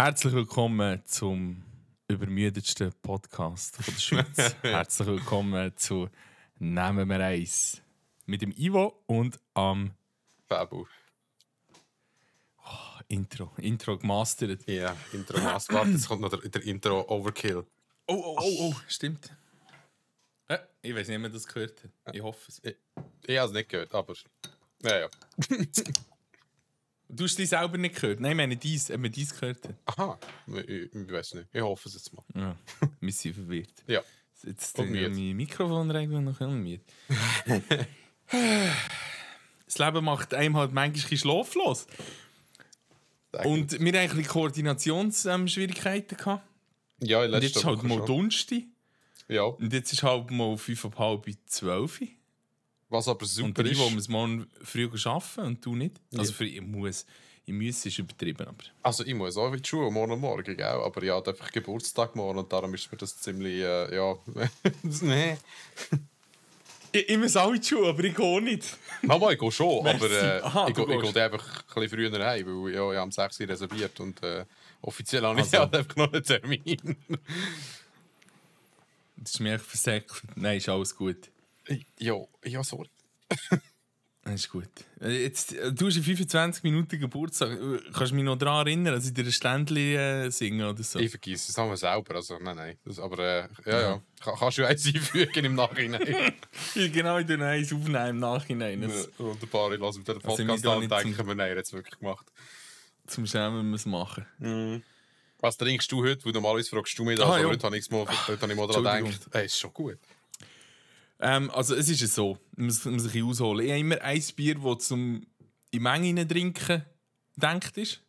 Herzlich willkommen zum übermüdetsten Podcast von der Schweiz. Herzlich willkommen zu Nehmen wir eins mit dem Ivo und am Fabu. oh, Intro. Intro gemastert. Ja, Intro Master. Warte, jetzt kommt noch der, der Intro Overkill. Oh, oh, oh, oh, stimmt. Äh, ich weiß nicht, ob man das gehört hat. Ich hoffe es. Ich, ich habe es nicht gehört, aber. Ja, ja. Du hast dich selber nicht gehört? Nein, ich meine dies, ob man dies gehört hat. Aha, ich, ich weiß nicht. Ich hoffe es jetzt mal. Ja, wir sind verwirrt. Ja. Jetzt Und tue müde. mein Mikrofon regeln noch ein bisschen müde. Das Leben macht einem halt manchmal schlaflos. Und wir hatten eigentlich Koordinationsschwierigkeiten. ja, in Und letzter jetzt ist halt Woche mal. Donnerstag. Ja, Und jetzt ist halt mal fünf ab halb zwölf. Was aber Und super der ist. Ivo muss morgen früh arbeiten und du nicht. Also Ja. für ich muss. Ich muss ist übertrieben, aber... Also, ich muss auch in die Schule morgen Morgen, gell? Aber ja, hat einfach Geburtstag morgen und darum ist mir das ziemlich. Äh, ja. nee. Ich, ich muss auch in die Schule, aber ich gehe nicht. Aber ich gehe schon, Merci. aber äh, Aha, ich, ich gehst. gehe einfach ein bisschen früher heim, weil ja, ich habe um 6 Uhr reserviert und äh, offiziell habe ich Also. halt einfach noch einen Termin. Das ist mir echt versäckelt. Nein, ist alles gut. Ja, ja, sorry. Das ist gut. Äh, Jetzt, äh, du hast in 25 Minuten Geburtstag. Äh, Kannst du mich noch daran erinnern, dass ich dir ein Ständchen äh, singen oder so? Ich vergesse es haben wir selber, also nein, nein. Das, aber äh, ja, ja. Ka- Kannst du eins einfügen im Nachhinein? Ja, genau, ich tue eins aufnehmen im Nachhinein. Das, und ein paar lassen den Also, Podcast gehen an und denken zum- mir, nein, wirklich gemacht. Zum Schämen wir es machen. Was trinkst du heute? Weil normalerweise fragst du mich das, Ah, aber ja. heute habe ich mal, heute habe ich mal daran gedacht. Hey, ist schon gut. Ähm, also, es ist ja so, man muss, muss ein bisschen ausholen. Ich habe immer ein Bier, das zum in Menge trinken denkt ist.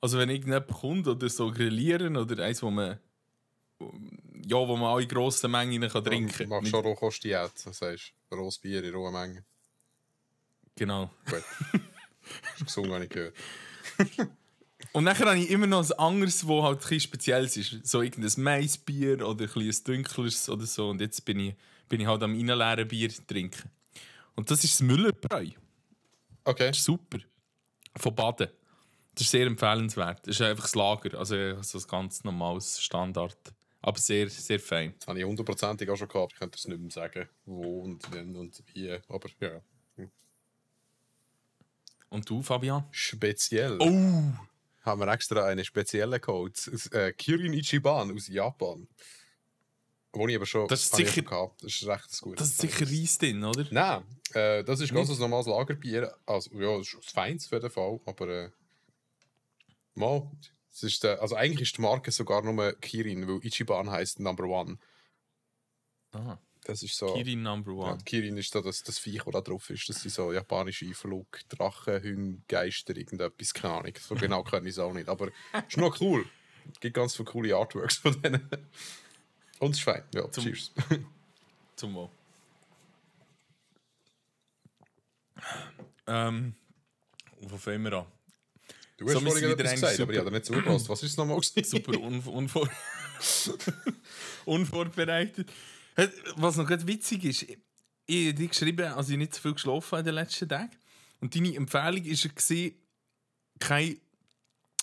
Also, wenn irgendjemand kommt oder so grillieren oder eins, wo man. Ja, wo man auch in grossen Mengen kann trinken Du machst schon Rohkostiät, das heißt, rohes Bier in roher Menge. Genau. Gut. Ist gesund, habe ich gehört. Und dann habe ich immer noch ein anderes, das halt ein bisschen spezielles ist. So irgendein Maisbier oder ein, bisschen ein dunkleres oder so. Und jetzt bin ich, bin ich halt am reinleeren Bier trinken. Und das ist das Müllerbräu. Okay. Das ist super. Von Baden. Das ist sehr empfehlenswert. Das ist einfach das Lager. Also so ein ganz normales Standard. Aber sehr, sehr fein. Das habe ich hundertprozentig auch schon gehabt. Ich könnte es nicht mehr sagen, wo und wenn und wie. Aber ja. Und du, Fabian? Speziell. Oh! Haben wir extra einen speziellen Code. Äh, Kirin Ichiban aus Japan. Wo ich aber schon. Das ist sicher- gehabt. Das ist recht gut. Das ist sicher Reis drin, oder? Nein, äh, das ist ganz Nicht? ein normales Lagerbier. Also, ja, das ist das Feins für den Fall, aber. Äh, mal, es ist, äh, also eigentlich ist die Marke sogar nur Kirin, weil Ichiban heißt Number One. Ah, Das ist so. Kirin Number Ja, One. die Kirin ist so das, das Viech, das da drauf ist. Das sind so japanische Flug, Drachen, Hunde, Geister, irgendetwas, keine Ahnung. So genau kenne ich es auch nicht. Aber ist noch cool. Es gibt ganz viele coole Artworks von denen. Und es ist fein. Ja, Zum- cheers. Zum Wohl. Ähm, wo fangen wir an? Du hast So, vorhin wieder etwas gesagt, aber super. ich habe nicht zugelassen. Was ist nochmal? Super unv unvor unvorbereitet. Was noch gerade witzig ist, ich habe dir geschrieben, also ich nicht zu viel geschlafen habe in den letzten Tagen. Und deine Empfehlung war, kein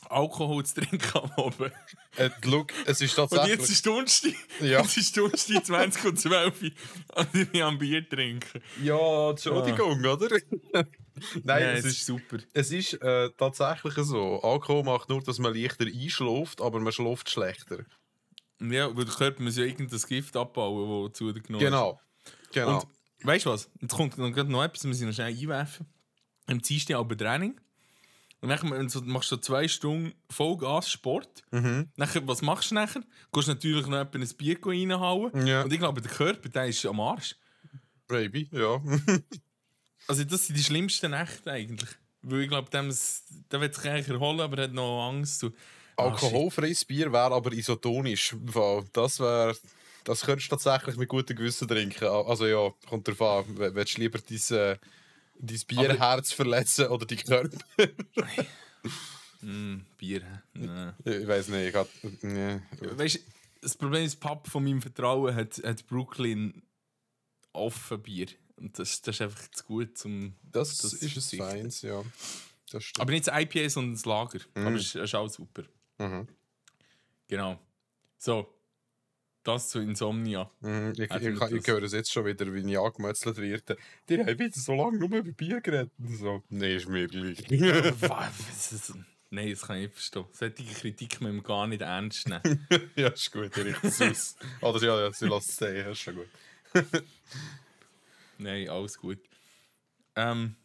Alkohol zu trinken am Abend. Äh, look, es ist Und tatsächlich. jetzt ist Donnerstag, Ja. jetzt ist Donnerstag 20 und 12 Uhr und ich bin am Bier trinken. Ja, Entschuldigung, oder? Nein, Ja, es es ist, super. es ist äh, tatsächlich so. Alkohol macht nur, dass man leichter einschläft, aber man schläft schlechter. Ja, weil der Körper muss ja irgendein Gift abbauen, das zu dir genommen. Genau. Genau. Und weißt du was? Jetzt kommt noch, etwas, muss ich noch schnell einwerfen. Am Dienstag aber Training. Und dann du machst du zwei Stunden Vollgas Sport. Mhm. Nachher, was machst du nachher? Gehst natürlich noch ein Bier reinhauen. Ja. Und ich glaube, der Körper der ist am Arsch. Baby, ja. Also das sind die schlimmsten Nächte eigentlich. Weil ich glaube, dem, der wird sich eigentlich erholen, aber er hat noch Angst. Ah, Alkoholfreies Bier wäre aber isotonisch. Das wäre. Das könntest du tatsächlich mit gutem Gewissen trinken. Also ja, kommt darauf an. Willst du lieber äh, dein Bierherz verletzen oder dein Körper? Mm, Bier. Nein. ich weiß nicht. Ich hab, nee. Weißt du, das Problem ist, Pub von meinem Vertrauen hat, hat Brooklyn offen Bier. Und das, das ist einfach zu gut zum. Das, Das ist ein Feins, ja. Das stimmt. Aber nicht das IPA, sondern das Lager. Mhm. Aber es ist, ist auch super. Mhm. Genau. So. Das zu Insomnia. Mhm. Ich, ich, ich, ich das- höre es jetzt schon wieder, wie ich angemetzelt werde. Die haben wieder so lange nur über Bier geredet. So. Nee, ist mir gleich. Was das? Nein, das kann ich nicht verstehen. Solche Kritik müssen wir gar nicht ernst nehmen. ja, ist gut, ich richte es aus. Oder ja, ja, sie lässt es sehen, ist schon gut. Nein, alles gut. Ähm,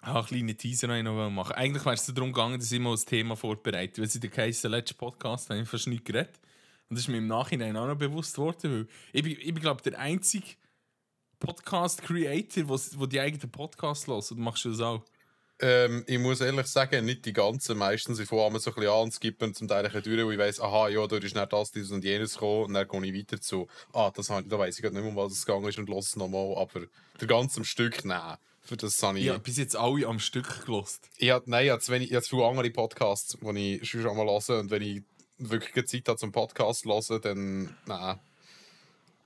ich einen kleinen Teaser noch machen. Eigentlich wäre es darum gegangen, dass ich mal ein Thema vorbereite. Weil der Case letzten Podcast habe ich fast nicht geredet. Und das ist mir im Nachhinein auch noch bewusst geworden. Weil ich bin, ich bin glaube der einzige Podcast-Creator, der die eigenen Podcasts hört. Du machst du das auch. Ähm, ich muss ehrlich sagen, nicht die ganzen. Meistens ich fange so ein bisschen an, skippen zum Teil ein durch, wo ich weiss, aha, ja, da ist nicht das, dieses und jenes gekommen. Und dann gehe ich weiter zu, ah, das da weiss ich gerade nicht mehr, um was es gegangen ist und los nochmal. Aber der ganze Stück, nein. Für das habe ich. Habe bis jetzt alle am Stück gelost. Hab, nein, ich habe zu wenig- ich habe zu viele andere Podcasts, die ich schon mal höre. Und wenn ich wirklich keine Zeit habe zum Podcast zu hören, dann, nein.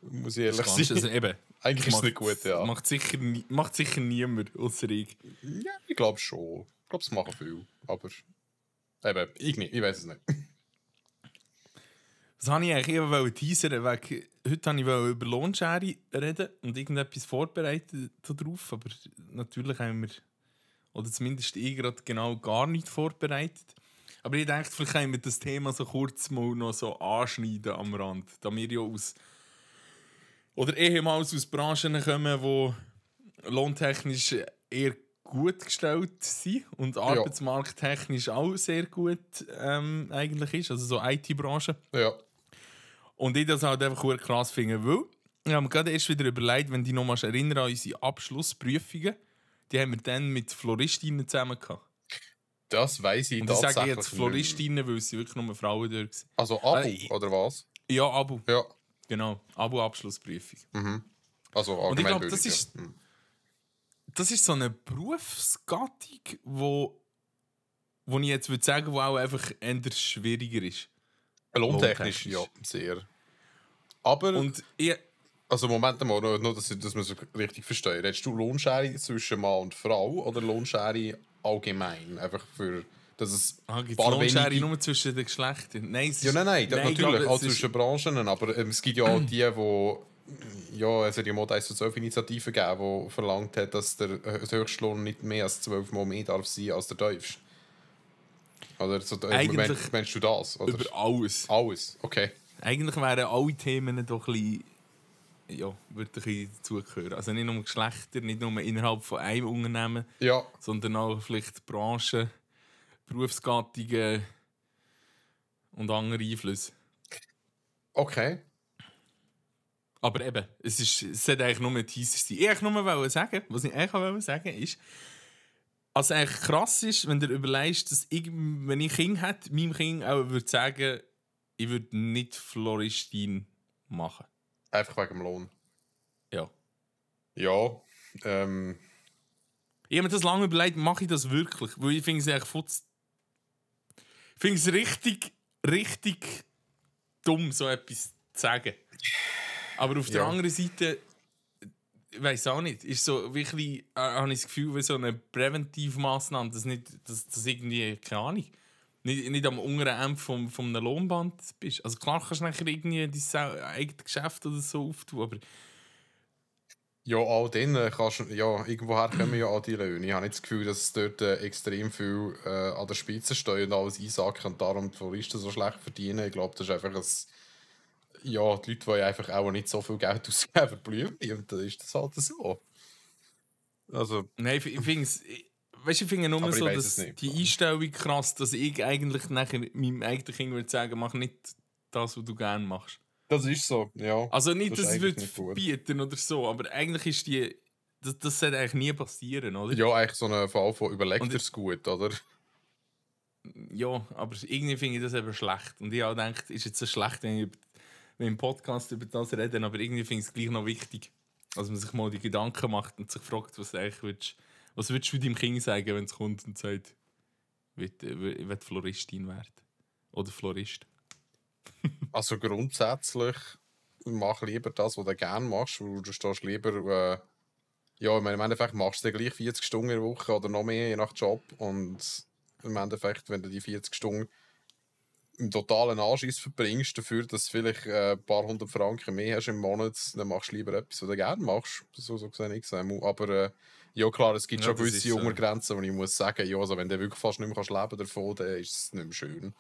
Muss ich ehrlich sein. also eben, Eigentlich ist es nicht gut, ja. Macht sicher, macht sicher niemand, außer ich. Ja, ich glaube schon. Ich glaube, es machen viele. Aber eben, ich nicht. Ich weiß es nicht. Das wollte ich eigentlich eben teasern, wegen, heute wollte ich über Lohnschere reden und irgendetwas vorbereitet darauf, aber natürlich haben wir, oder zumindest ich gerade genau gar nicht vorbereitet. Aber ich denke, vielleicht können wir das Thema so kurz mal noch so anschneiden am Rand, da wir ja aus, oder ehemals aus Branchen kommen, wo lohntechnisch eher gut gestellt sind und arbeitsmarkttechnisch auch sehr gut ähm, eigentlich ist, also so IT-Branche. Ja. Und ich das halt einfach sehr krass finde, weil ich habe mir gerade erst wieder überlegt, wenn du noch mal erinnern an unsere Abschlussprüfungen, die haben wir dann mit Floristinnen zusammen gehabt. Das weiß ich Und ich sage tatsächlich jetzt. Floristinnen, weil sie wirklich nur Frauen dort waren. Also Abo, Äh, oder was? Ja, Abu, Ja. genau. Abu-Abschlussprüfung. Mhm. Also Und ich glaube, das ist- ja. Mhm. Das ist so eine Berufsgattung, wo, wo ich jetzt würde sagen, wo auch einfach eher schwieriger ist. Lohntechnisch, ja, sehr. Aber, Und ich, also Moment mal, nur, dass, ich, dass wir es richtig verstehen. Redest du Lohnschere zwischen Mann und Frau oder Lohnschere allgemein? Einfach für, dass es ah, gibt es paar Lohnschere wenige- nur zwischen den Geschlechtern? Nein, es ist, Ja, nein, nein, ich natürlich, glaube, auch es ist- zwischen Branchen, aber ähm, es gibt ja auch die, die ja, es hat ja mal die 1 zu 12 Initiative gegeben, die verlangt hat, dass der äh, Höchstlohn nicht mehr als 12 Mal mehr darf sein als der tiefste. Oder so, äh, Eigentlich meinst, meinst du das? Oder? über alles. Alles, okay. Eigentlich wären alle Themen doch ein bisschen, ja, würde ein bisschen dazugehören. Also nicht nur Geschlechter, nicht nur innerhalb von einem Unternehmen, Ja, sondern auch vielleicht Branchen, Berufsgattungen und andere Einflüsse. okay. Aber eben, es, ist, es sollte eigentlich nur ein Teaser sein. Ich wollte nur sagen, was ich eigentlich wollte sagen ist, was eigentlich krass ist, wenn du überlegst, dass ich, wenn ich Kind hätte, meinem Kind auch würde sagen, ich würde nicht Floristin machen. Einfach wegen dem Lohn. Ja. Ja, ähm, Ich habe mir das lange überlegt, mache ich das wirklich? Weil ich finde es eigentlich futz. Ich finde es richtig, richtig dumm, so etwas zu sagen. Aber auf der Ja. anderen Seite, ich weiß auch nicht, ist so wirklich, äh, habe ich das Gefühl, wie so eine Präventivmaßnahme, dass nicht, dass, dass irgendwie, keine Ahnung, nicht, nicht am unteren Ende vom, vom einem Lohnband bist. Also klar kannst du nachher irgendwie dein eigenes Geschäft oder so auftun, aber ja, all dann kannst du, ja, irgendwoher kommen ja all die Löhne. Ich habe nicht das Gefühl, dass es dort äh, extrem viel äh, an der Spitze steht und alles einsacken und darum die Floristen so schlecht verdienen. Ich glaube, das ist einfach ein, ja, die Leute wollen einfach auch nicht so viel Geld ausgeben für Blümchen und dann ist das halt so. Also, Nein, ich, ich finde es. Weißt du, ich finde nur so, dass es die Einstellung krass, dass ich eigentlich nachher meinem eigenen Kind würde sagen, mach nicht das, was du gerne machst. das ist so, ja. Also nicht, Das dass es gut. verbieten oder so, aber eigentlich ist die. Das, das sollte eigentlich nie passieren, oder? Ja, eigentlich so ein Fall von überlegt es gut, oder? Ja, aber irgendwie finde ich das eben schlecht. Und ich auch denke, ist jetzt so schlecht, wenn ich wenn ich im Podcast über das reden, aber irgendwie finde ich es gleich noch wichtig, dass man sich mal die Gedanken macht und sich fragt, was eigentlich willst, was würdest du deinem Kind sagen, wenn es kommt und sagt, ich ich will Floristin werden. Oder Florist. Also grundsätzlich mach lieber das, was du gerne machst, weil du stehst lieber, äh, ja, im Endeffekt machst du gleich 40 Stunden in der Woche oder noch mehr, je nach Job und im Endeffekt, wenn du die 40 Stunden einen totalen Anschiss verbringst, dafür, dass du vielleicht äh, ein paar hundert Franken mehr hast im Monat, dann machst du lieber etwas, was du gerne machst. So, so gesehen ich Aber äh, ja, klar, es gibt Ja, schon gewisse ist, äh, Untergrenzen, wo ich muss sagen, ja, also wenn du wirklich fast nicht mehr kannst leben davon, dann ist es nicht mehr schön.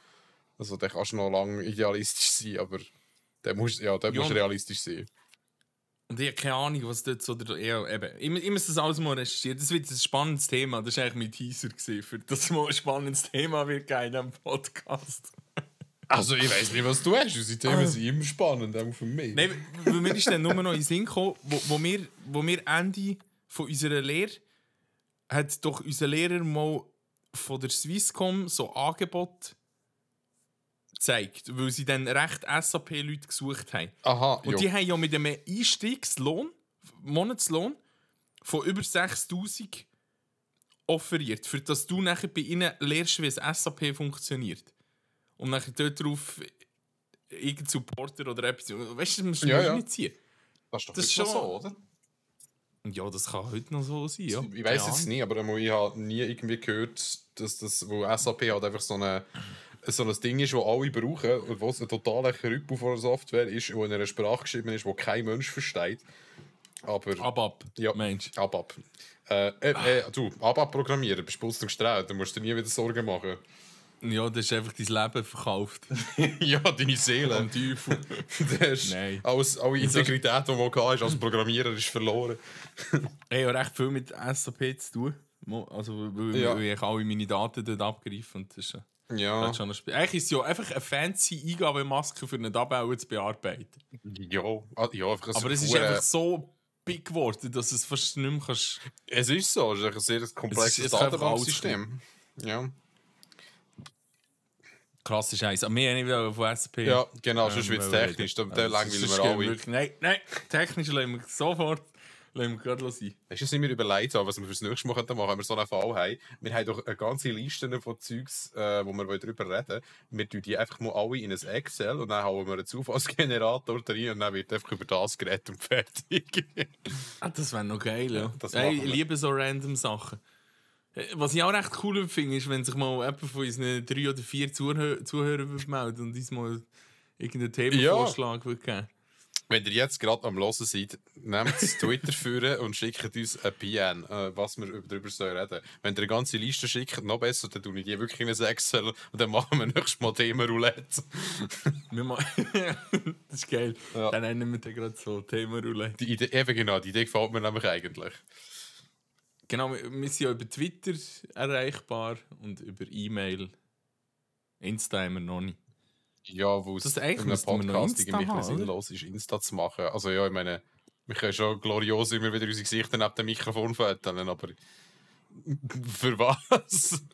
Also dann kannst du noch lange idealistisch sein, aber dann musst, ja, dann Ja, musst und- realistisch sein. Und ich habe keine Ahnung, was dort so. Der, ja, eben. Ich, ich muss das alles mal recherchieren. Das wird ein spannendes Thema. Das war eigentlich mein Teaser, gewesen, für das mal ein spannendes Thema wird in diesem Podcast. Also ich weiß nicht, was du hast. Unsere Themen sind immer spannend, auch für mich. Nein, mir ist dann nur noch in den Sinn gekommen, wo, wo, wir, wo wir Ende von unserer Lehre hat doch unser Lehrer mal von der Swisscom so Angebot gezeigt, weil sie dann recht SAP-Leute gesucht haben. Aha, Und die haben ja mit einem Einstiegslohn, Monatslohn, von über 6000 offeriert, für dass du nachher bei ihnen lernst, wie ein SAP funktioniert. Und nachher dort drauf irgendein Supporter oder etwas. Weißt du, das musst du Ja, ja, ja. nicht ziehen. das ist doch das ist schon- so, oder? Ja, das kann heute noch so sein. Ja. Ich weiß jetzt nicht, aber ich habe nie irgendwie gehört, dass das, wo SAP halt einfach so, eine, so ein Ding ist, das alle brauchen und wo es ein totaler Rückbau von der Software ist, wo in einer Sprache geschrieben ist, die kein Mensch versteht. Aber Abab, Ja. Mensch. ABAP. Äh, äh, äh, du, ABAP programmieren, bist du gestrahlt, dann musst du dir nie wieder Sorgen machen. Ja, das ist einfach dein Leben verkauft. ja, deine Seele. Am Teufel. Das Nein. alles, alle Integrität, die man hatte als Programmierer, ist verloren. Ich habe recht viel mit SAP zu tun. Also, weil, Ja. weil ich alle meine Daten dort abgreife. Und das ist, Ja, das ist. Eigentlich ist es ja einfach eine fancy Eingabemaske für einen Abbau zu bearbeiten. ja, ah, ja einfach Aber es ist einfach so big geworden, dass es fast nicht mehr kannst. Es ist so, es ist ein sehr komplexes Datenbanksystem. Ja. Krasse Scheiße. Aber wir haben nicht von SAP. ja, genau, sonst ähm, wird es wollen technisch. Da, Also, langweilen wir alle. wirklich- Nein, nein, technisch lassen wir sofort lassen wir gerade sein. Hast du es nicht mehr überlegt, was wir fürs nächste Mal machen könnten, wenn wir so einen Fall haben? Wir haben doch eine ganze Liste von Zeugs, äh, wo wir darüber reden wollen. Wir tun die einfach mal alle in ein Excel und dann hauen wir einen Zufallsgenerator rein und dann wird einfach über das geredet und fertig. Ah, das wäre noch geil, ja. das Ey, machen ich liebe so random Sachen. Was ich auch recht cool finde, ist, wenn sich mal jemand von unseren drei oder vier Zuhör Zuhörern melden und uns mal irgendeinen Themenvorschlag würde geben. Wenn ihr jetzt gerade am Hören seid, nehmt das Twitter führen und schickt uns ein PN, äh, was wir darüber sollen reden Wenn ihr eine ganze Liste schickt, noch besser, dann tue ich die wirklich in ein Excel und dann machen wir nächstes Mal Themenroulette. Das ist geil. Ja. Dann nennen wir den gerade so Themenroulette. Die Idee, eben genau, die Idee gefällt mir nämlich eigentlich. Genau, wir wir sind ja über Twitter erreichbar und über E-Mail. Insta haben wir noch nicht. Ja, wo es Das eigentlich in einem Podcast irgendwie ein bisschen haben, sinnlos ist, Insta zu machen. Also ja, ich meine, wir können schon glorios immer wieder unsere Gesichter neben dem Mikrofon fotografieren, aber für was?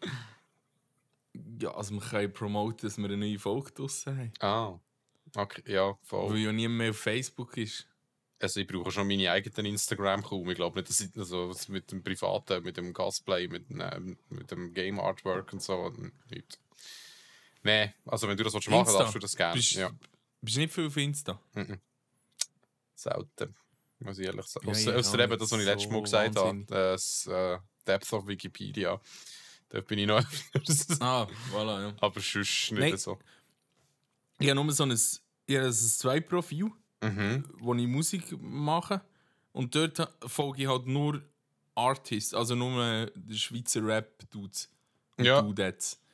Ja, also wir können promoten, dass wir eine neue Folge draussen haben. ah, okay, ja, voll. Weil ja niemand mehr auf Facebook ist. Also ich brauche schon meine eigenen Instagram kaum. Ich glaube nicht, dass ich also mit dem Privaten, mit dem Cosplay, mit, dem- mit dem Game Artwork und so nicht. Nee, also wenn du das willst machen Insta? darfst du das gerne. Bist, Ja, bist du nicht viel auf Insta? selten. Muss ich ehrlich sagen. Ja, ich ausser auch eben das, was ich letztes so Mal gesagt wahnsinnig. habe. Das äh, Depth of Wikipedia. Da bin ich noch. Ah, voilà, ja. Aber sonst nicht Nein. so. Ich habe nur so ein, ich habe ein Zwei-Profil, Mhm. wo ich Musik mache. Und dort folge ich halt nur Artists, also nur äh, der Schweizer Rap-Dudes. Ja.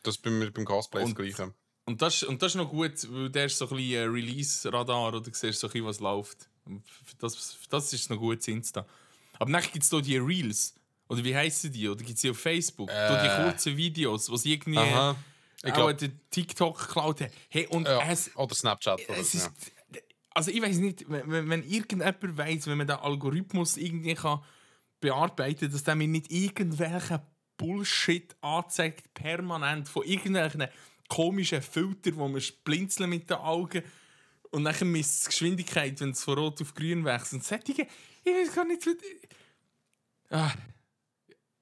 Das bei mir beim Cosplay das Und- Gleiche. Und das, und das ist noch gut, weil der ist so ein bisschen äh, Release-Radar oder du siehst so ein bisschen, was läuft. Für das, für das ist noch gut Insta. Aber dann gibt es da die Reels. Oder wie heißen die? Oder gibt es die auf Facebook? Da die Äh. kurzen Videos, was irgendwie Aha. Ich auch glaub- den TikTok geklaut haben. Hey, und Ja. es, Oder Snapchat. Oder es ist, ja. Also ich weiß nicht, wenn, wenn- irgendjemand weiß, wenn man den Algorithmus irgendwie kann bearbeiten, dass der mir nicht irgendwelchen Bullshit anzeigt permanent von irgendwelchen komischen Filtern, wo man blinzeln mit den Augen und dann misst die Geschwindigkeit, wenn es von rot auf grün wechselt. Und solche, ich weiß gar nicht, ah.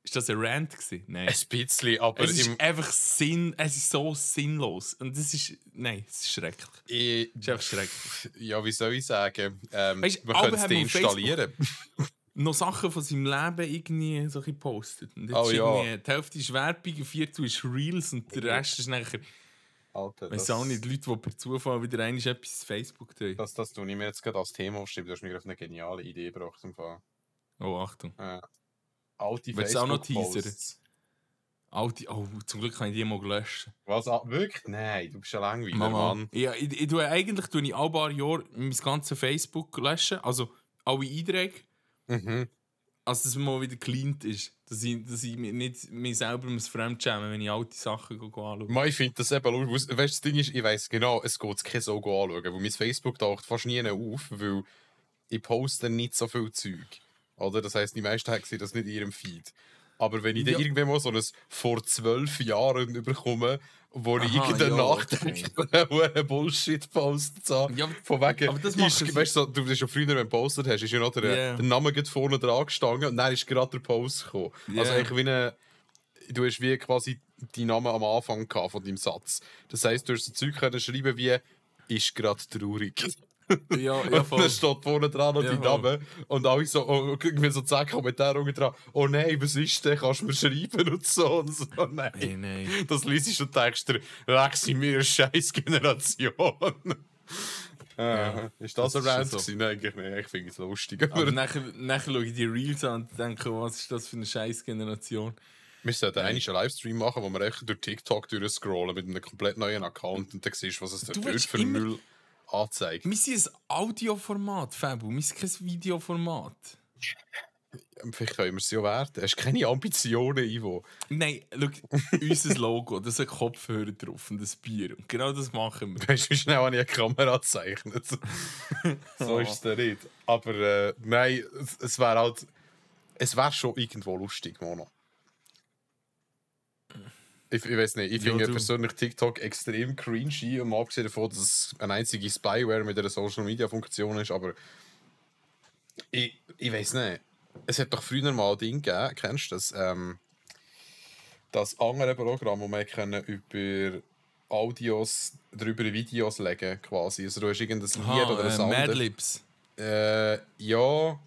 Ist das ein Rant gewesen? Nein. Ein bisschen, aber Es ist einfach Sinn, es ist so sinnlos. Und das ist, nein, es ist schrecklich. ich, Es ist einfach schrecklich. ja, wie soll ich sagen? Ähm, Weisst, wir können es deinstallieren. Noch Sachen von seinem Leben irgendwie so gepostet. Und Oh ist ja. die Hälfte ist Werbung, ein Viertel ist Reels und der Rest ist nachher Alter, Weiss auch nicht, Leute, die per Zufall wieder einmal etwas auf Facebook tun. Das, das tue ich mir jetzt gerade als Thema aufschreiben. Du hast mir auf eine geniale Idee gebracht. Im Fall. Oh, Achtung. Äh, alte Willst du auch noch Facebook-Posts. Alte, oh, zum Glück kann ich die mal löschen. Was? ah, Wirklich? Nein, du bist ja langweilig, Mama. Mann. Ja, ich, ich tue eigentlich tue ich alle paar Jahre mein ganzes Facebook löschen. Also alle Einträge. Mhm. Also, dass es mal wieder cleant ist. Dass ich, dass ich mir nicht mir selber muss fremdschämen, wenn ich alte Sachen anschaue. Man, Ich finde das eben lustig. Weißt du, das Ding ist, ich weiss genau, es geht kein so anschauen, weil mein Facebook taucht fast nie auf, weil ich poste nicht so viel Zeug. Oder? Das heisst, die meisten haben das nicht in ihrem Feed. Aber wenn ich dann Ja. irgendwann mal so ein vor zwölf Jahren überkomme, wo ich Aha, irgendeinen ja, nachdenke, wo einen Bullshit-Post habe, Ja, von wegen, aber das ist, weißt du, so, du bist ja früher, wenn du gepostet hast, ist ja noch der, Yeah. der Name vorne dran gestanden und dann ist gerade der Post gekommen. Also Yeah. eigentlich wie eine, du hast wie quasi die Namen am Anfang gehabt von deinem Satz. Das heisst, du hast so Zeug können schreiben wie «ist gerade traurig». Ja, ja, und voll. dann steht vorne dran noch Ja, voll. Name und alle so, oh, irgendwie so 10 Kommentare dran «Oh nein, was ist denn? Kannst du mir schreiben?» und so und so. Nein. Hey, nein. Das liest und denkst dir, «Weg sind wir eine scheiß Generation». Äh, ist das, das ein Rant so. Nein, ich, nein, ich finde es lustig. Aber Aber nachher, nachher schaue ich die Reels an und denke, was ist das für eine scheiß Generation? wir sollten eigentlich einen Livestream machen, wo wir einfach durch TikTok durchscrollen mit einem komplett neuen Account und dann siehst du, was es Du willst für immer- Müll anzeigt. Wir sind ein Audioformat, Fabu. Wir sind kein Videoformat. Vielleicht können wir es ja werden. Hast du keine Ambitionen, Ivo? Nein, schau, unser Logo, da sind Kopfhörer drauf und ein Bier. Und genau das machen wir. Weißt du, wie schnell habe ich eine Kamera gezeichnet? so ist es dann nicht. Aber äh, nein, es, es wäre halt. Es wäre schon irgendwo lustig, Mono. Ich, ich weiß nicht, ich Ja, finde persönlich TikTok extrem cringy und mal abgesehen davon, dass es eine einzige Spyware mit einer Social Media Funktion ist, aber ich, ich weiß nicht. Es hat doch früher mal ein Ding gegeben, kennst du das? Ähm, das andere Programm, wo man können über Audios drüber Videos legen quasi. Also du hast irgendein Lied oder ein äh, Sound. Madlibs. Äh, ja.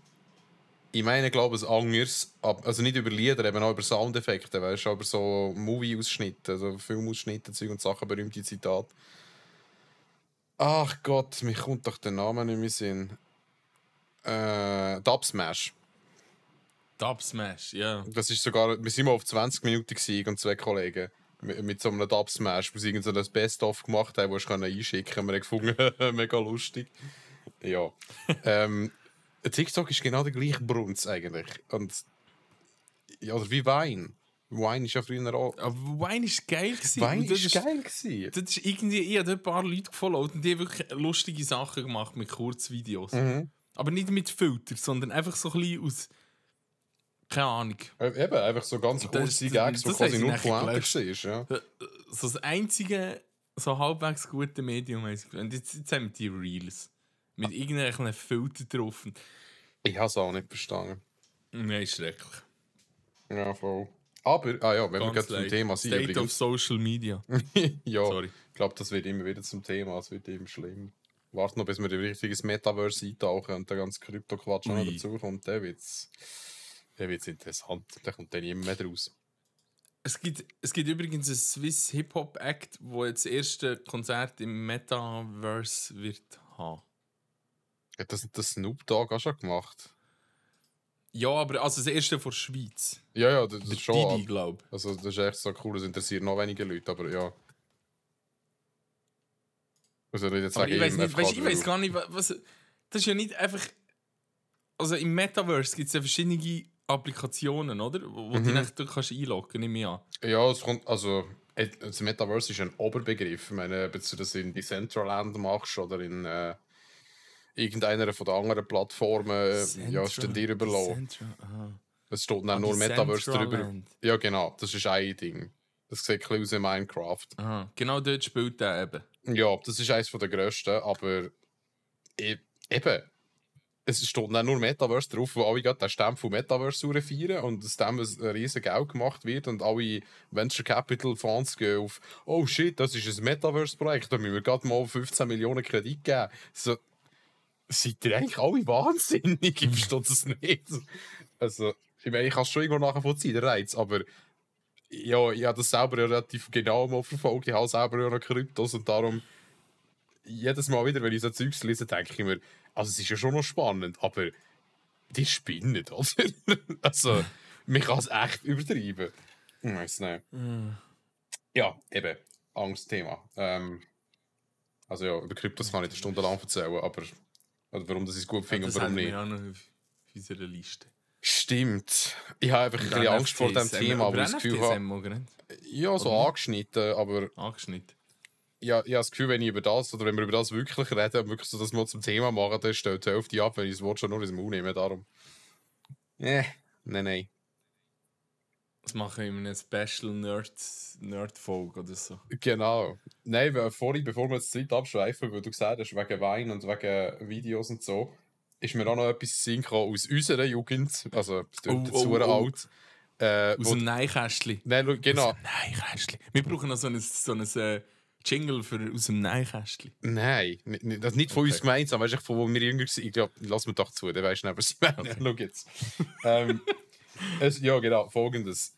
Ich meine, glaube ich, es anders. Also nicht über Lieder, eben auch über Soundeffekte, weißt du, aber so Movie-Ausschnitte, also Filmausschnitte, Zeug und Sachen, berühmte Zitate. Ach Gott, mir kommt doch der Name nicht mehr in Sinn. Äh, Dub Smash. Dub Smash, ja. Das ist sogar, wir sind mal auf 20 Minuten gewesen, und zwei Kollegen. Mit, so einem Dub Smash, wo sie irgend so ein Best-of gemacht haben, das du einschicken konntest. Wir haben gefunden, mega lustig. Ja. ähm, TikTok ist genau der gleiche Brunz eigentlich. Und, ja, oder wie Wein. Wein ist ja früher auch. Aber Wine war geil. Gewesen. Wein Und das ist geil gewesen. Das ist irgendwie, ich habe ein paar Leute gefollowt und die haben wirklich lustige Sachen gemacht mit Kurzvideos. Mhm. Aber nicht mit Filter, sondern einfach so ein bisschen aus. Keine Ahnung. Äh, Eben, einfach so ganz kurze das- Gags, das quasi nur Pointe war. Ja. So das einzige, so halbwegs gute Medium. Und jetzt, jetzt haben wir die Reels. Mit irgendwelchen Filtern drauf. Ich habe es auch nicht verstanden. Nein, schrecklich. Ja, voll. Aber, ah ja, wenn wir Ganz gerade zum. Thema sind, State of übrigens. Social Media. ja, Sorry. ich glaube, das wird immer wieder zum Thema. Es wird immer schlimm. Warte noch, bis wir in ein richtiges Metaverse eintauchen und der ganze Krypto-Quatsch noch Ui. dazu kommt. Dann wird es dann wird's interessant. Da kommt dann niemand mehr draus. Es gibt, es gibt übrigens einen Swiss Hip-Hop-Act, wo jetzt das erste Konzert im Metaverse wird haben. Hat das das Snoop Dogg auch schon gemacht? Ja, aber also das erste von der Schweiz. Ja, ja, das Der ist schon. Didi, glaube ich. Also, das ist echt so cool, das interessiert noch weniger Leute, aber ja. Also, ich jetzt Aber ich weiß nicht, weißt, ich weiß gar nicht, wa- was. Das ist ja nicht einfach. Also im Metaverse gibt es ja verschiedene Applikationen, oder? Wo, Mhm. du dich du kannst einloggen, nehme ich an. Ja, es kommt, also, das Metaverse ist ein Oberbegriff. Ich meine, ob du das in Decentraland machst oder in äh, irgendeiner von den anderen Plattformen, äh, ja, ist dann dir überlassen. Central. Es steht dann Ah, nur Metaverse drüber. Ja, genau, das ist ein Ding. Das sieht ein bisschen aus wie Minecraft. Aha. Genau dort spielt er eben. Ja, das ist eines der grössten, aber e eben, es steht dann nur Metaverse drauf, wo alle gerade den Stempel Metaverse feiern und aus dem ein riesen Geld gemacht wird und alle Venture Capital Fonds gehen auf «Oh shit, das ist ein Metaverse-Projekt, da müssen wir gerade mal 15 Millionen Kredit geben.» So, seid ihr eigentlich alle wahnsinnig? Ich verstehe das nicht. Also, ich meine, ich kann es schon irgendwo nachvollziehen, der Reiz, aber ja, ich habe das selber ja relativ genau mal verfolgt. Ich habe selber ja noch Kryptos und darum jedes Mal wieder, wenn ich so Zeugs lese, denke ich mir, also es ist ja schon noch spannend, aber die spinnen, oder? also, man kann es echt übertreiben. Ich weiß nicht. Ja, eben, Angstthema. Ähm, also ja, über Kryptos kann ich eine Stunde lang erzählen, aber oder warum das ich es gut finde das und warum haben nicht. wir auch noch auf unserer Liste. Stimmt. Ich habe einfach ein bisschen Angst vor dem Thema, weil ich das Gefühl habe, ja, so Oder? angeschnitten, aber Angeschnitten. ja, ich habe das Gefühl, wenn ich über das oder wenn wir über das wirklich reden und wirklich so das mal zum Thema machen, dann stellt die Hälfte ab, wenn ich das Wort schon nur ins Mund nehme. Darum. Eh, nein, nein. Das machen wir in einem Special Nerd- Nerd-Folge oder so. Genau. Nein, weil vorhin, bevor wir jetzt die Zeit abschweifen, weil du gesagt hast, wegen Wein und wegen Videos und so, ist mir auch noch etwas gekommen aus unserer Jugend. Also, Oh, jetzt oh, oh. alt. Äh, Aus dem Neinkästchen. nein, genau. Aus dem Neinkästchen. Wir brauchen noch so ein, so ein äh, Jingle für, aus dem Neinkästchen. Nein, das ist nicht von Okay. uns gemeinsam, weißt du, von wo wir jünger waren. Ich glaube, lass mir doch zu, dann weißt du nicht, was ich meine. Schau jetzt. ähm, es, ja, genau, folgendes.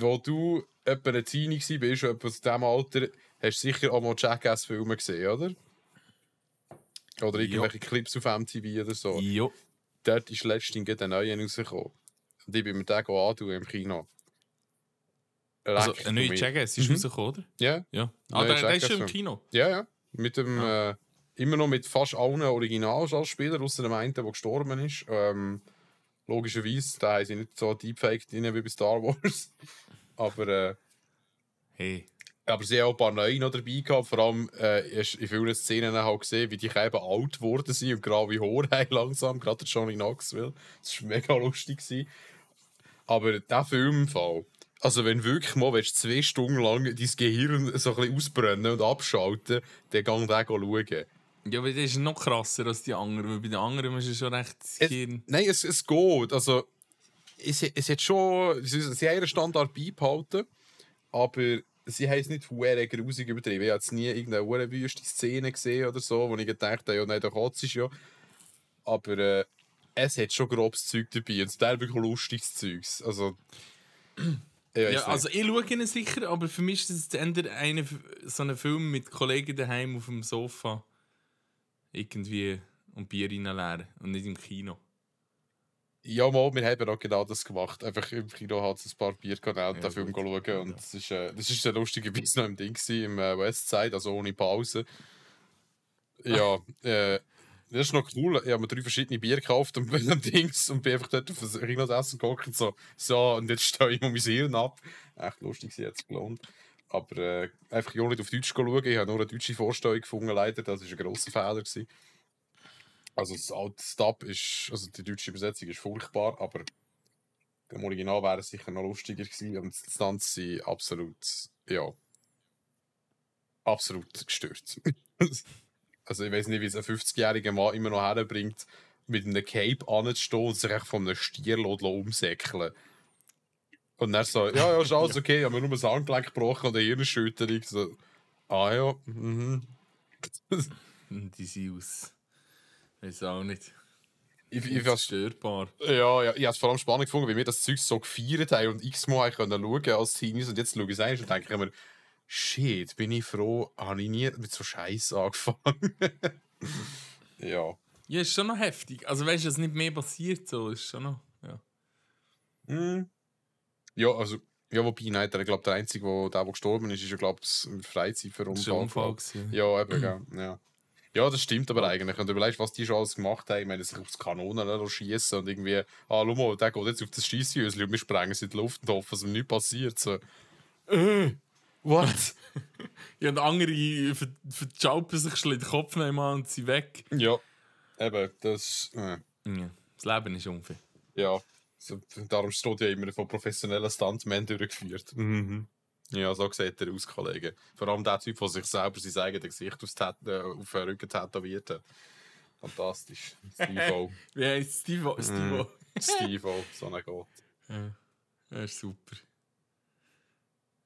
Wo du etwa eine Teenie warst, etwa aus diesem Alter, hast du sicher auch mal Jackass-Filme gesehen, oder? Oder irgendwelche Clips auf MTV oder so. Jo. Dort ist letztens ein neuer rausgekommen. Und ich bin mir den anschauen im Kino. Also, Leck ein neuer. Jackass ist Mhm. rausgekommen, oder? Ja, Ja. Ah, der, der ist schon im. Kino. Ja, ja. Mit dem, äh, immer noch mit fast allen Originalschauspielern, außer dem einen, der gestorben ist. Ähm, logischerweise, da haben sie nicht so deepfaked rein wie bei Star Wars. aber, äh, Hey. aber sie haben auch ein paar neue noch dabei gehabt. Vor allem äh, in vielen Szenen auch gesehen, wie die eben alt geworden sind und graue Haare haben langsam. Gerade der Johnny Knoxville. Das war mega lustig. Gewesen. Aber der Film im Fall. Also, wenn wirklich mal willst, zwei Stunden lang dein Gehirn so ein bisschen ausbrennen und abschalten, dann gang den schauen. Ja, aber das ist noch krasser als die anderen, weil bei den anderen ist es schon recht Es, Hirn. nein, es, es geht. Also, es, es hat schon. Sie, sie haben ihren Standard beibehalten, aber sie haben es nicht hure grusig übertrieben. Ich habe jetzt nie irgendeine wüste Szene gesehen oder so, wo ich gedacht habe, ja, nein, der kotzt ist ja. Aber äh, es hat schon grobes Zeug dabei. Und es ist wirklich lustiges Zeugs. Also. Ja, nicht. also ich schaue ihn sicher, aber für mich ist es eher eine, so ein Film mit Kollegen daheim auf dem Sofa irgendwie und Bier reinleeren und nicht im Kino. Ja, mal, wir haben auch genau das gemacht. Einfach im Kino hat es ein paar Bier gehabt und Ja, den Film schauen. Und das ist, äh, das ist ein lustiger Biss noch im Ding gewesen, im äh, Westside, also ohne Pause. Ja, äh, das ist noch cool. Ich habe mir drei verschiedene Bier gekauft und bin am Dings und bin einfach dort auf das Kino essen geguckt und so, so, und jetzt stehe ich um mein Hirn ab. Echt lustig, sie jetzt gelohnt. Aber äh, einfach ja nicht auf Deutsch schauen. Ich habe nur eine deutsche Vorstellung gefunden, leider. Das war ein grosser Fehler. Gewesen. Also das alte Stub ist, also die deutsche Übersetzung ist furchtbar, aber im Original wäre es sicher noch lustiger gewesen und Stunts sind absolut, ja, absolut gestört. also ich weiß nicht, wie es ein 50-jähriger Mann immer noch herbringt, mit einem Cape anzustehen und sich von einem Stier umsäckeln. Und dann so, ja, ja, ist alles okay, ich habe mir nur das Handgelenk gebrochen und eine Hirnerschütterung. So, ah ja, mhm. Die sind aus. Weiß auch nicht. Ich, ich, ich, störbar. Ja, ja, ich habe es vor allem spannend gefunden, wie wir das Zeug so gefeiert haben und x-mal können schauen als Teenies. Und jetzt schaue ich es ein und denke ich mir, shit, bin ich froh, habe ich nie mit so Scheiß angefangen. ja. Ja, ist schon noch heftig. Also weißt du, dass nicht mehr passiert, so ist schon noch. Ja. Hm. Ja, also, ja, wobei, nein, der, glaub, der Einzige, wo, der, der gestorben ist, ist ja, glaube ich, ein Freizeit für Das Unfall. Gewesen. Ja, eben, gell, ja. Ja, das stimmt aber eigentlich. Und du überlegst, was die schon alles gemacht haben. Ich meine, sich aufs Kanonen schießen und irgendwie, ah, schau mal, der geht jetzt auf das Scheisshäuschen und wir sprengen es in die Luft und hoffen, dass ihm nichts passiert. So, äh, what? Ja, und andere ver- verjaupen sich den Kopf nehmen und sind weg. ja, eben, das, äh, Ja. Das Leben ist unfair. ja. Darum steht ja immer von professionellen Stuntmen durchgeführt. Mhm. Ja, so sieht er aus, Kollege. Vor allem der Typ, der sich selber sein eigenes Gesicht Tat äh, auf den Rücken tätowiert hat. Fantastisch. Steve-O. Wie heißt Steve? Steve? Steve-O, so ein Gott. Ja. Das ist super.